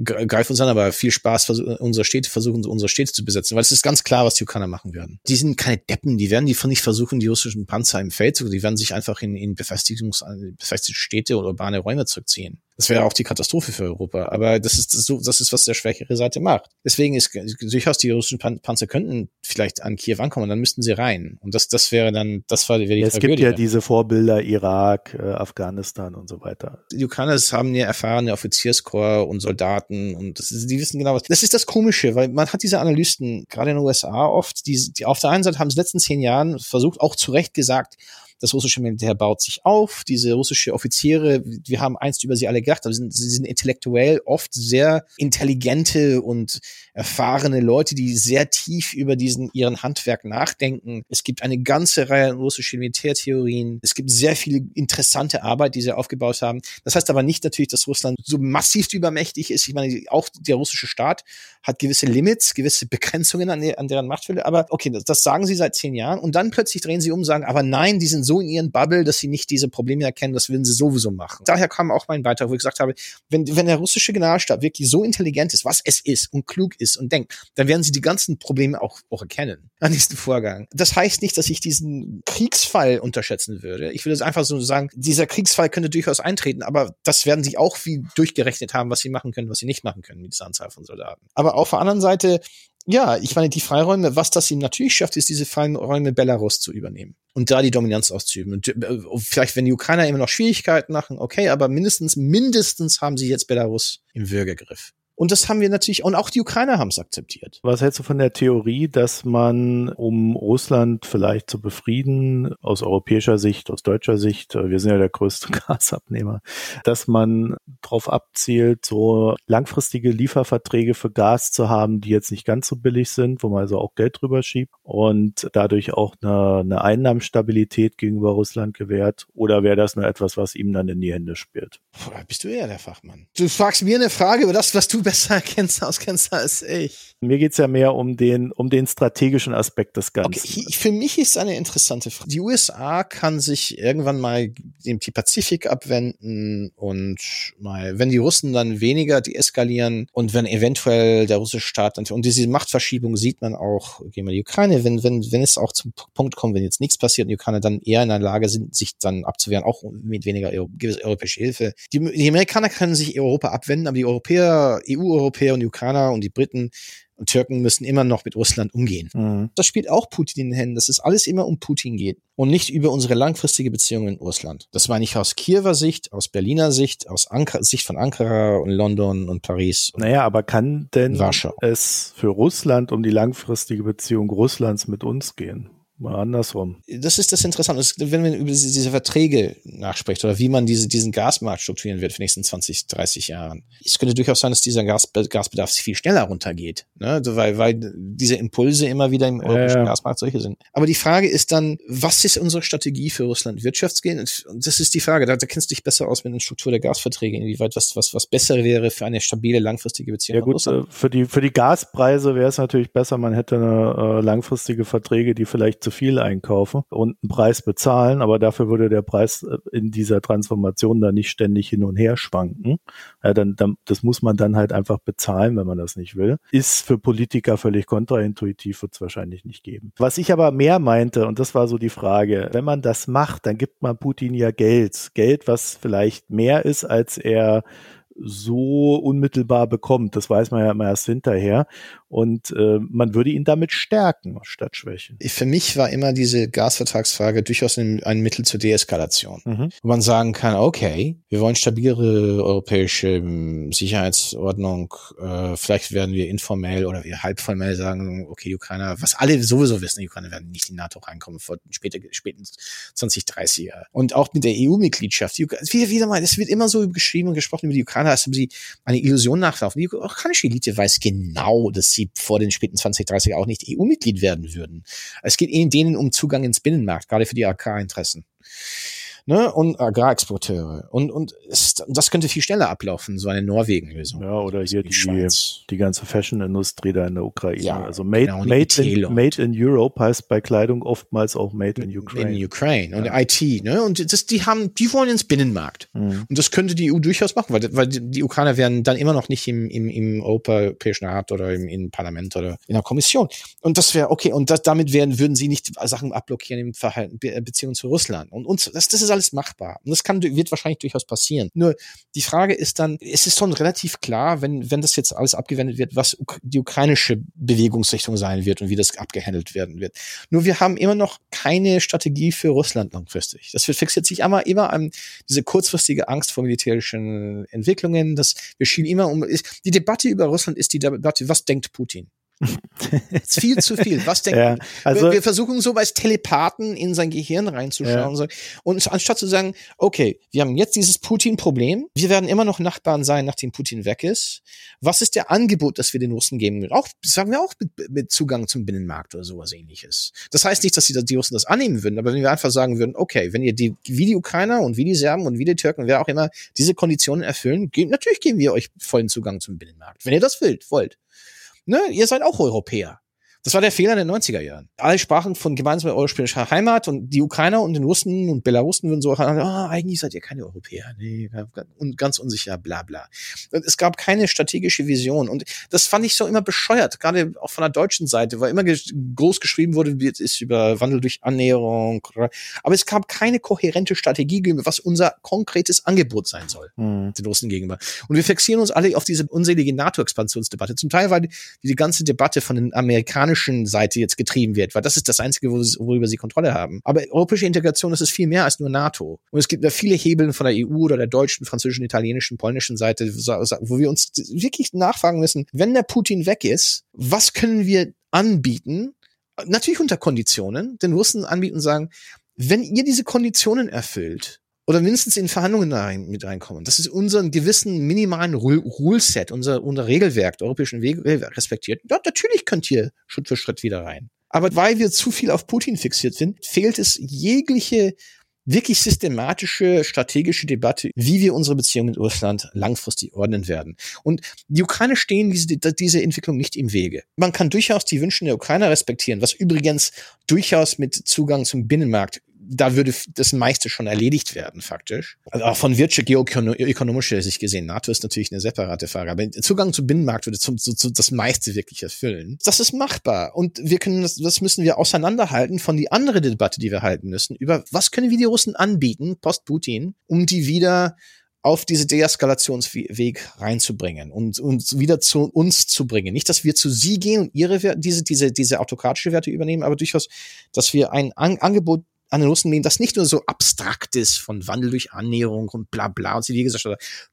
greif uns an, aber viel Spaß, unsere Städte versuchen, unsere Städte zu besetzen, weil es ist ganz klar, was die Ukrainer machen werden. Die sind keine Deppen, die werden die von nicht versuchen, die russischen Panzer im Feld zu, die werden sich einfach in, in Befestigungs, befestigte Städte oder urbane Räume zurückziehen. Das wäre auch die Katastrophe für Europa. Aber das ist so, das ist, was der schwächere Seite macht. Deswegen ist durchaus die russischen Panzer könnten vielleicht an Kiew ankommen, dann müssten sie rein. Und das, das wäre dann, das wäre die Es gibt ja diese Vorbilder Irak, äh, Afghanistan und so weiter. Die Ukrainer haben ja erfahrene Offizierskorps und Soldaten und das ist, die wissen genau was. Das ist das Komische, weil man hat diese Analysten, gerade in den USA oft, die, die auf der einen Seite haben es in den letzten zehn Jahren versucht, auch zu Recht gesagt, das russische Militär baut sich auf. Diese russische Offiziere, wir haben einst über sie alle gedacht, aber sie sind, sie sind intellektuell oft sehr intelligente und erfahrene Leute, die sehr tief über diesen ihren Handwerk nachdenken. Es gibt eine ganze Reihe russischer Militärtheorien. Es gibt sehr viel interessante Arbeit, die sie aufgebaut haben. Das heißt aber nicht natürlich, dass Russland so massiv übermächtig ist. Ich meine, auch der russische Staat hat gewisse Limits, gewisse Begrenzungen an, an deren Machtfülle. Aber okay, das, das sagen sie seit zehn Jahren und dann plötzlich drehen sie um und sagen, aber nein, die sind so in ihren Bubble, dass sie nicht diese Probleme erkennen, das würden sie sowieso machen. Daher kam auch mein Beitrag, wo ich gesagt habe, wenn, wenn der russische Generalstab wirklich so intelligent ist, was es ist und klug ist und denkt, dann werden sie die ganzen Probleme auch, auch erkennen an diesem Vorgang. Das heißt nicht, dass ich diesen Kriegsfall unterschätzen würde. Ich würde es einfach so sagen, dieser Kriegsfall könnte durchaus eintreten, aber das werden sie auch wie durchgerechnet haben, was sie machen können, was sie nicht machen können mit dieser Anzahl von Soldaten. Aber auf der anderen Seite ja, ich meine, die Freiräume, was das ihm natürlich schafft, ist diese Freiräume Belarus zu übernehmen und da die Dominanz auszuüben. Und äh, vielleicht, wenn die Ukrainer immer noch Schwierigkeiten machen, okay, aber mindestens, mindestens haben sie jetzt Belarus im Würgegriff. Und das haben wir natürlich, und auch die Ukrainer haben es akzeptiert. Was hältst du von der Theorie, dass man, um Russland vielleicht zu befrieden, aus europäischer Sicht, aus deutscher Sicht, äh, wir sind ja der größte Gasabnehmer, dass man darauf abzielt, so langfristige Lieferverträge für Gas zu haben, die jetzt nicht ganz so billig sind, wo man also auch Geld drüber schiebt und dadurch auch eine, eine Einnahmenstabilität gegenüber Russland gewährt? Oder wäre das nur etwas, was ihm dann in die Hände spielt? Boah, bist du eher der Fachmann. Du fragst mir eine Frage über das, was du besser kennst, auskennst als ich. Mir geht's ja mehr um den, um den strategischen Aspekt des Ganzen. Okay, für mich ist eine interessante Frage. Die USA kann sich irgendwann mal dem Pazifik abwenden und mal, wenn die Russen dann weniger deeskalieren und wenn eventuell der russische Staat dann, und diese Machtverschiebung sieht man auch, gehen wir die Ukraine, wenn, wenn, wenn es auch zum Punkt kommt, wenn jetzt nichts passiert und die Ukraine dann eher in der Lage sind, sich dann abzuwehren, auch mit weniger gewisse europäische Hilfe. Die, die Amerikaner können sich Europa abwenden, aber die Europäer, EU-Europäer und die Ukrainer und die Briten und Türken müssen immer noch mit Russland umgehen. Mhm. Das spielt auch Putin in den Händen, dass es alles immer um Putin geht und nicht über unsere langfristige Beziehung in Russland. Das meine ich aus Kiewer Sicht, aus Berliner Sicht, aus Anker Sicht von Ankara und London und Paris. Und naja, aber kann denn Warschau. es für Russland um die langfristige Beziehung Russlands mit uns gehen? Mal andersrum. Das ist das Interessante. Wenn man über diese Verträge nachspricht oder wie man diese, diesen Gasmarkt strukturieren wird für die nächsten 20, 30 Jahren. Es könnte durchaus sein, dass dieser Gas, Gasbedarf viel schneller runtergeht, ne? weil, weil diese Impulse immer wieder im europäischen äh. Gasmarkt solche sind. Aber die Frage ist dann, was ist unsere Strategie für Russland Wirtschaftsgehen? Und das ist die Frage. Da, da kennst du dich besser aus mit der Struktur der Gasverträge, inwieweit was, was, was besser wäre für eine stabile, langfristige Beziehung. Ja gut, äh, für die, für die Gaspreise wäre es natürlich besser, man hätte eine äh, langfristige Verträge, die vielleicht zu viel einkaufen und einen Preis bezahlen, aber dafür würde der Preis äh, in dieser Transformation dann nicht ständig hin und her schwanken. Ja, dann, dann, das muss man dann halt einfach bezahlen, wenn man das nicht will. Ist für Politiker völlig kontraintuitiv, wird es wahrscheinlich nicht geben. Was ich aber mehr meinte, und das war so die Frage, wenn man das macht, dann gibt man Putin ja Geld. Geld, was vielleicht mehr ist, als er so unmittelbar bekommt. Das weiß man ja immer erst hinterher. Und äh, man würde ihn damit stärken statt schwächen. Für mich war immer diese Gasvertragsfrage durchaus ein, ein Mittel zur Deeskalation. Mhm. Wo man sagen kann, okay, wir wollen stabilere europäische ähm, Sicherheitsordnung. Äh, vielleicht werden wir informell oder wir halbformell sagen, okay, Ukrainer, was alle sowieso wissen, die Ukrainer werden nicht in die NATO reinkommen vor später, späten 2030er. Und auch mit der EU-Mitgliedschaft. Wieder, mal, es wird immer so geschrieben und gesprochen über die Ukrainer, als ob sie eine Illusion nachlaufen. Die ukrainische Elite weiß genau, dass sie vor den späten 2030er auch nicht EU-Mitglied werden würden. Es geht ihnen denen um Zugang ins Binnenmarkt, gerade für die AK-Interessen ne, und Agrarexporteure. Und, und es, das könnte viel schneller ablaufen, so eine Norwegen-Lösung. Ja, oder hier die, die, die ganze Fashion-Industrie da in der Ukraine. Ja, also made, genau, made, in, made in Europe heißt bei Kleidung oftmals auch made in Ukraine. In Ukraine und ja. IT, ne? Und das, die haben, die wollen ins Binnenmarkt. Mhm. Und das könnte die EU durchaus machen, weil, weil die Ukrainer werden dann immer noch nicht im, im, im Europäischen Rat oder im, im Parlament oder in der Kommission. Und das wäre okay. Und das, damit werden, würden sie nicht Sachen abblockieren im Verhalten, Beziehungen zu Russland. Und uns, das, das ist alles machbar. Und das kann, wird wahrscheinlich durchaus passieren. Nur die Frage ist dann, es ist schon relativ klar, wenn, wenn das jetzt alles abgewendet wird, was die ukrainische Bewegungsrichtung sein wird und wie das abgehandelt werden wird. Nur wir haben immer noch keine Strategie für Russland langfristig. Das fixiert sich immer, immer an diese kurzfristige Angst vor militärischen Entwicklungen. Das, wir schielen immer um, die Debatte über Russland ist die Debatte, was denkt Putin? Ist viel zu viel. Was denkt ja, also, wir, wir, versuchen so als Telepathen in sein Gehirn reinzuschauen. Ja. Und anstatt zu sagen, okay, wir haben jetzt dieses Putin-Problem, wir werden immer noch Nachbarn sein, nachdem Putin weg ist. Was ist der Angebot, das wir den Russen geben Auch, sagen wir auch mit, mit Zugang zum Binnenmarkt oder sowas ähnliches. Das heißt nicht, dass die, die Russen das annehmen würden, aber wenn wir einfach sagen würden, okay, wenn ihr die, wie die Ukrainer und wie die Serben und wie die Türken, wer auch immer, diese Konditionen erfüllen, natürlich geben wir euch vollen Zugang zum Binnenmarkt. Wenn ihr das wollt, wollt. Ne, ihr seid auch Europäer. Das war der Fehler in den 90er Jahren. Alle sprachen von gemeinsamer europäischer Heimat und die Ukrainer und den Russen und Belarusen würden so, ah, eigentlich seid ihr keine Europäer. Nee, und ganz unsicher, bla bla. Und es gab keine strategische Vision. Und das fand ich so immer bescheuert, gerade auch von der deutschen Seite, weil immer groß geschrieben wurde, wie es ist über Wandel durch Annäherung. Aber es gab keine kohärente Strategie, was unser konkretes Angebot sein soll, mhm. den Russen gegenüber. Und wir fixieren uns alle auf diese unselige NATO-Expansionsdebatte. Zum Teil, weil die ganze Debatte von den Amerikanern amerikanischen Seite jetzt getrieben wird, weil das ist das Einzige, worüber sie Kontrolle haben. Aber europäische Integration, ist viel mehr als nur NATO. Und es gibt da viele Hebel von der EU oder der deutschen, französischen, italienischen, polnischen Seite, wo wir uns wirklich nachfragen müssen, wenn der Putin weg ist, was können wir anbieten? Natürlich unter Konditionen, den Russen anbieten und sagen, wenn ihr diese Konditionen erfüllt, oder mindestens in Verhandlungen rein, mit reinkommen. Das ist unseren gewissen minimalen Rule-Set, unser, unser Regelwerk, der europäischen Regelwerk respektiert. Ja, natürlich könnt ihr Schritt für Schritt wieder rein. Aber weil wir zu viel auf Putin fixiert sind, fehlt es jegliche wirklich systematische, strategische Debatte, wie wir unsere Beziehungen mit Russland langfristig ordnen werden. Und die Ukraine stehen diese, diese Entwicklung nicht im Wege. Man kann durchaus die Wünsche der Ukrainer respektieren, was übrigens durchaus mit Zugang zum Binnenmarkt da würde das meiste schon erledigt werden, faktisch. Also auch von Wirtschaft, geoökonomischer Sicht gesehen. NATO ist natürlich eine separate Frage. Aber Zugang zum Binnenmarkt würde zum, zu, zu, das meiste wirklich erfüllen. Das ist machbar. Und wir können das, das müssen wir auseinanderhalten von die andere Debatte, die wir halten müssen, über was können wir die Russen anbieten, post-Putin, um die wieder auf diese Deeskalationsweg reinzubringen und uns wieder zu uns zu bringen. Nicht, dass wir zu sie gehen und ihre diese diese diese autokratische Werte übernehmen, aber durchaus, dass wir ein An Angebot an den Russen nehmen, das nicht nur so abstrakt ist von Wandel durch Annäherung und bla bla und sie wie gesagt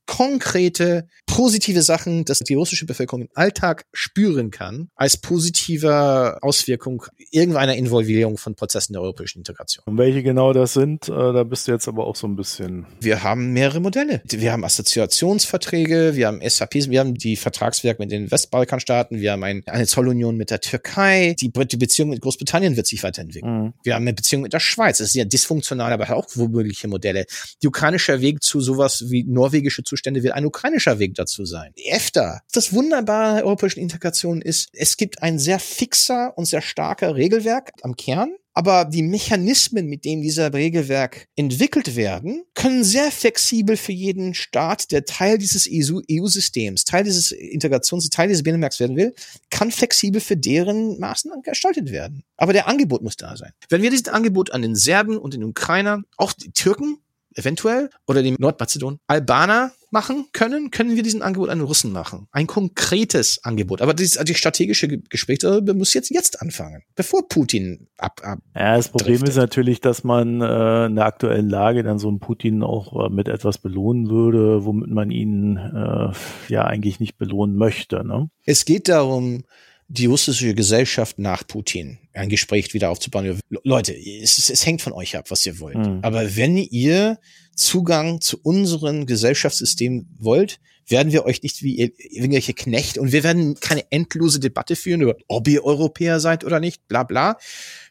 konkrete, positive Sachen, dass die russische Bevölkerung im Alltag spüren kann, als positive Auswirkung irgendeiner Involvierung von Prozessen der europäischen Integration. Und welche genau das sind, äh, da bist du jetzt aber auch so ein bisschen. Wir haben mehrere Modelle. Wir haben Assoziationsverträge, wir haben SAPs, wir haben die Vertragswerke mit den Westbalkanstaaten, wir haben ein, eine Zollunion mit der Türkei, die, die Beziehung mit Großbritannien wird sich weiterentwickeln. Mhm. Wir haben eine Beziehung mit der Schweiz. Das sind ja dysfunktionale, aber auch womögliche Modelle. Die ukrainische Weg zu sowas wie norwegische Zustände wird ein ukrainischer Weg dazu sein. EFTA. Das Wunderbare der europäischen Integration ist, es gibt ein sehr fixer und sehr starker Regelwerk am Kern. Aber die Mechanismen, mit denen dieser Regelwerk entwickelt werden, können sehr flexibel für jeden Staat, der Teil dieses EU-Systems, Teil dieses Integrations, Teil dieses Binnenmarkts werden will, kann flexibel für deren Maßnahmen gestaltet werden. Aber der Angebot muss da sein. Wenn wir dieses Angebot an den Serben und den Ukrainer, auch die Türken, eventuell, oder die Nordmazedon, Albaner, machen können, können wir diesen Angebot an Russen machen. Ein konkretes Angebot. Aber das, die strategische Gespräch darüber muss jetzt jetzt anfangen, bevor Putin ab. ab ja, das Problem driftet. ist natürlich, dass man äh, in der aktuellen Lage dann so einen Putin auch äh, mit etwas belohnen würde, womit man ihn äh, ja eigentlich nicht belohnen möchte. Ne? Es geht darum, die russische Gesellschaft nach Putin ein Gespräch wieder aufzubauen. Leute, es, es hängt von euch ab, was ihr wollt. Mhm. Aber wenn ihr Zugang zu unserem Gesellschaftssystem wollt, werden wir euch nicht wie irgendwelche Knechte und wir werden keine endlose Debatte führen über, ob ihr Europäer seid oder nicht, bla bla.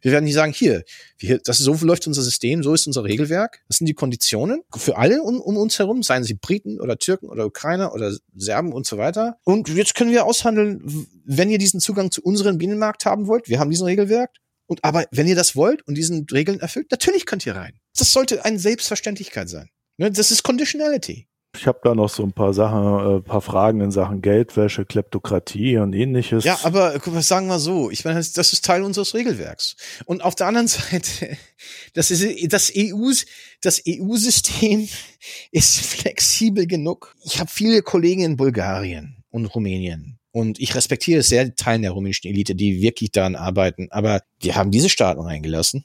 Wir werden nicht sagen, hier, wir, das so läuft unser System, so ist unser Regelwerk, das sind die Konditionen für alle um, um uns herum, seien sie Briten oder Türken oder Ukrainer oder Serben und so weiter. Und jetzt können wir aushandeln, wenn ihr diesen Zugang zu unserem Binnenmarkt haben wollt, wir haben diesen Regelwerk, und aber wenn ihr das wollt und diesen Regeln erfüllt, natürlich könnt ihr rein. Das sollte eine Selbstverständlichkeit sein. Ne, das ist Conditionality. Ich habe da noch so ein paar Sachen, äh, paar Fragen in Sachen Geldwäsche, Kleptokratie und ähnliches. Ja, aber sagen wir so, ich meine, das ist Teil unseres Regelwerks. Und auf der anderen Seite, das ist das EU, das EU-System ist flexibel genug. Ich habe viele Kollegen in Bulgarien und Rumänien. Und ich respektiere sehr Teilen der rumänischen Elite, die wirklich daran arbeiten. Aber wir haben diese Staaten reingelassen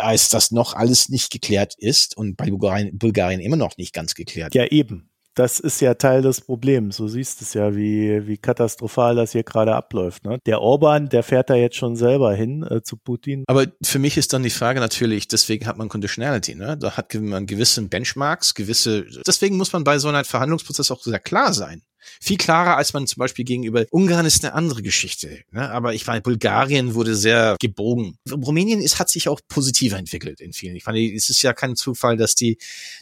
als das noch alles nicht geklärt ist und bei Bulgarien, Bulgarien immer noch nicht ganz geklärt. Ja, eben. Das ist ja Teil des Problems. Du siehst es ja, wie, wie katastrophal das hier gerade abläuft. Ne? Der Orban, der fährt da jetzt schon selber hin äh, zu Putin. Aber für mich ist dann die Frage natürlich, deswegen hat man Conditionality. Ne? Da hat man gewisse Benchmarks, gewisse. Deswegen muss man bei so einem Verhandlungsprozess auch sehr klar sein. Viel klarer, als man zum Beispiel gegenüber Ungarn ist eine andere Geschichte. Ne? Aber ich meine, Bulgarien wurde sehr gebogen. Rumänien ist, hat sich auch positiver entwickelt in vielen. Ich meine, es ist ja kein Zufall, dass die,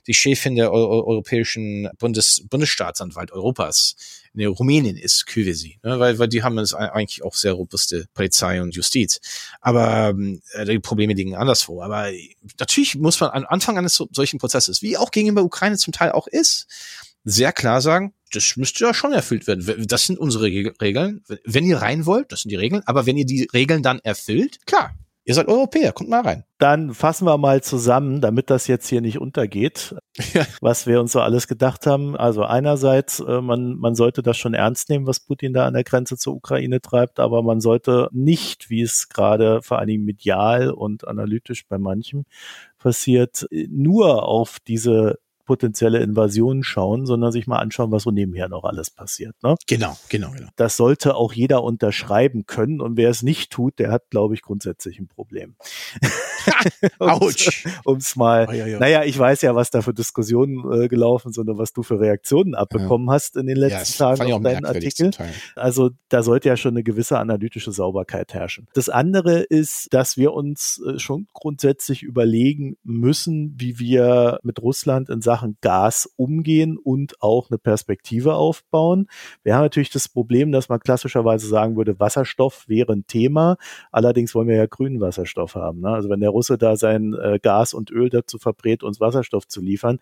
die Chefin der europäischen Bundes, Bundesstaatsanwalt Europas in Rumänien ist, Küvesi, ne? weil, weil die haben es eigentlich auch sehr robuste Polizei und Justiz. Aber äh, die Probleme liegen anderswo. Aber natürlich muss man am Anfang eines solchen Prozesses, wie auch gegenüber Ukraine zum Teil auch ist, sehr klar sagen, das müsste ja schon erfüllt werden. Das sind unsere Regeln. Wenn ihr rein wollt, das sind die Regeln. Aber wenn ihr die Regeln dann erfüllt, klar, ihr seid Europäer, kommt mal rein. Dann fassen wir mal zusammen, damit das jetzt hier nicht untergeht, ja. was wir uns so alles gedacht haben. Also einerseits, äh, man, man sollte das schon ernst nehmen, was Putin da an der Grenze zur Ukraine treibt, aber man sollte nicht, wie es gerade vor allen Dingen medial und analytisch bei manchen passiert, nur auf diese potenzielle Invasionen schauen, sondern sich mal anschauen, was so nebenher noch alles passiert. Ne? Genau, genau, genau. Das sollte auch jeder unterschreiben können und wer es nicht tut, der hat, glaube ich, grundsätzlich ein Problem. Autsch. um es mal, oh, ja, ja. naja, ich weiß ja, was da für Diskussionen äh, gelaufen sind und was du für Reaktionen abbekommen ja. hast in den letzten Tagen auf deinen Artikel. Also da sollte ja schon eine gewisse analytische Sauberkeit herrschen. Das andere ist, dass wir uns äh, schon grundsätzlich überlegen müssen, wie wir mit Russland in Sachen Gas umgehen und auch eine Perspektive aufbauen. Wir haben natürlich das Problem, dass man klassischerweise sagen würde, Wasserstoff wäre ein Thema. Allerdings wollen wir ja grünen Wasserstoff haben. Ne? Also wenn der Russe da sein äh, Gas und Öl dazu verbrät, uns Wasserstoff zu liefern,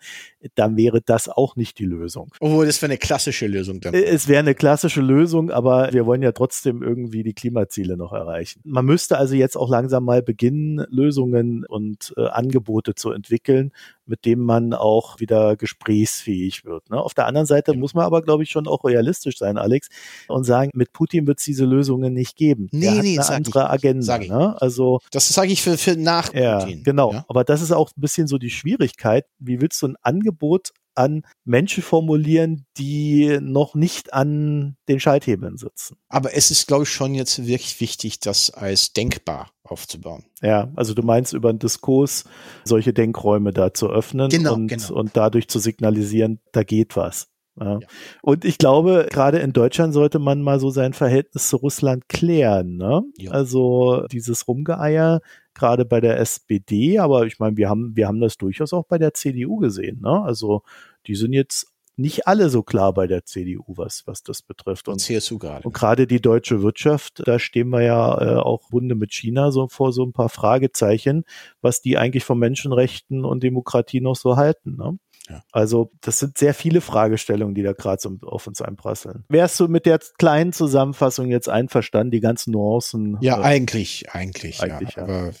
dann wäre das auch nicht die Lösung. Oh, das wäre eine klassische Lösung. Dann. Äh, es wäre eine klassische Lösung, aber wir wollen ja trotzdem irgendwie die Klimaziele noch erreichen. Man müsste also jetzt auch langsam mal beginnen, Lösungen und äh, Angebote zu entwickeln, mit dem man auch wieder gesprächsfähig wird. Ne? Auf der anderen Seite muss man aber, glaube ich, schon auch realistisch sein, Alex, und sagen, mit Putin wird es diese Lösungen nicht geben. Nee, Der nee, hat eine andere ich, Agenda. Ne? Also das sage ich für, für nach ja, Putin. Genau. Ja? Aber das ist auch ein bisschen so die Schwierigkeit. Wie willst du ein Angebot an Menschen formulieren, die noch nicht an den Schalthebeln sitzen. Aber es ist, glaube ich, schon jetzt wirklich wichtig, das als denkbar aufzubauen. Ja, also du meinst über einen Diskurs solche Denkräume da zu öffnen genau, und, genau. und dadurch zu signalisieren, da geht was. Ja. ja. Und ich glaube, gerade in Deutschland sollte man mal so sein Verhältnis zu Russland klären. Ne? Ja. Also dieses Rumgeeier, gerade bei der SPD, aber ich meine, wir haben, wir haben das durchaus auch bei der CDU gesehen. Ne? Also die sind jetzt nicht alle so klar bei der CDU, was, was das betrifft. Und, und CSU gerade. Und gerade die deutsche Wirtschaft, da stehen wir ja äh, auch Bunde mit China so vor so ein paar Fragezeichen, was die eigentlich von Menschenrechten und Demokratie noch so halten. Ne? Ja. Also das sind sehr viele Fragestellungen, die da gerade so auf uns einprasseln. Wärst du mit der kleinen Zusammenfassung jetzt einverstanden, die ganzen Nuancen? Ja, äh, eigentlich, eigentlich, eigentlich, ja. ja. Aber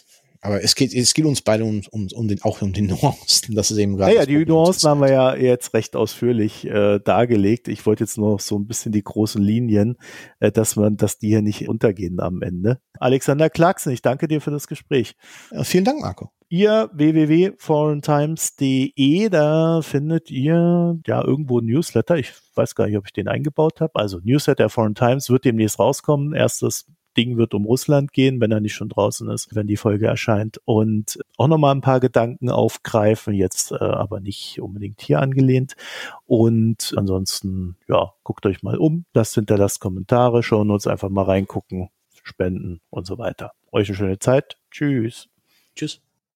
Aber es geht, es geht uns beide um, um, um den, auch um den Nuancen. Das ist eben gerade. Ja, ja die Nuancen haben wir ja jetzt recht ausführlich äh, dargelegt. Ich wollte jetzt nur noch so ein bisschen die großen Linien, äh, dass man, dass die hier nicht untergehen am Ende. Alexander Clarkson, ich danke dir für das Gespräch. Ja, vielen Dank, Marco ihr www.foreigntimes.de, da findet ihr ja irgendwo ein Newsletter. Ich weiß gar nicht, ob ich den eingebaut habe. Also Newsletter Foreign Times wird demnächst rauskommen. Erstes Ding wird um Russland gehen, wenn er nicht schon draußen ist, wenn die Folge erscheint. Und auch nochmal ein paar Gedanken aufgreifen, jetzt äh, aber nicht unbedingt hier angelehnt. Und ansonsten, ja, guckt euch mal um, lasst hinterlasst Kommentare, schauen uns einfach mal reingucken, spenden und so weiter. Euch eine schöne Zeit. Tschüss. Tschüss.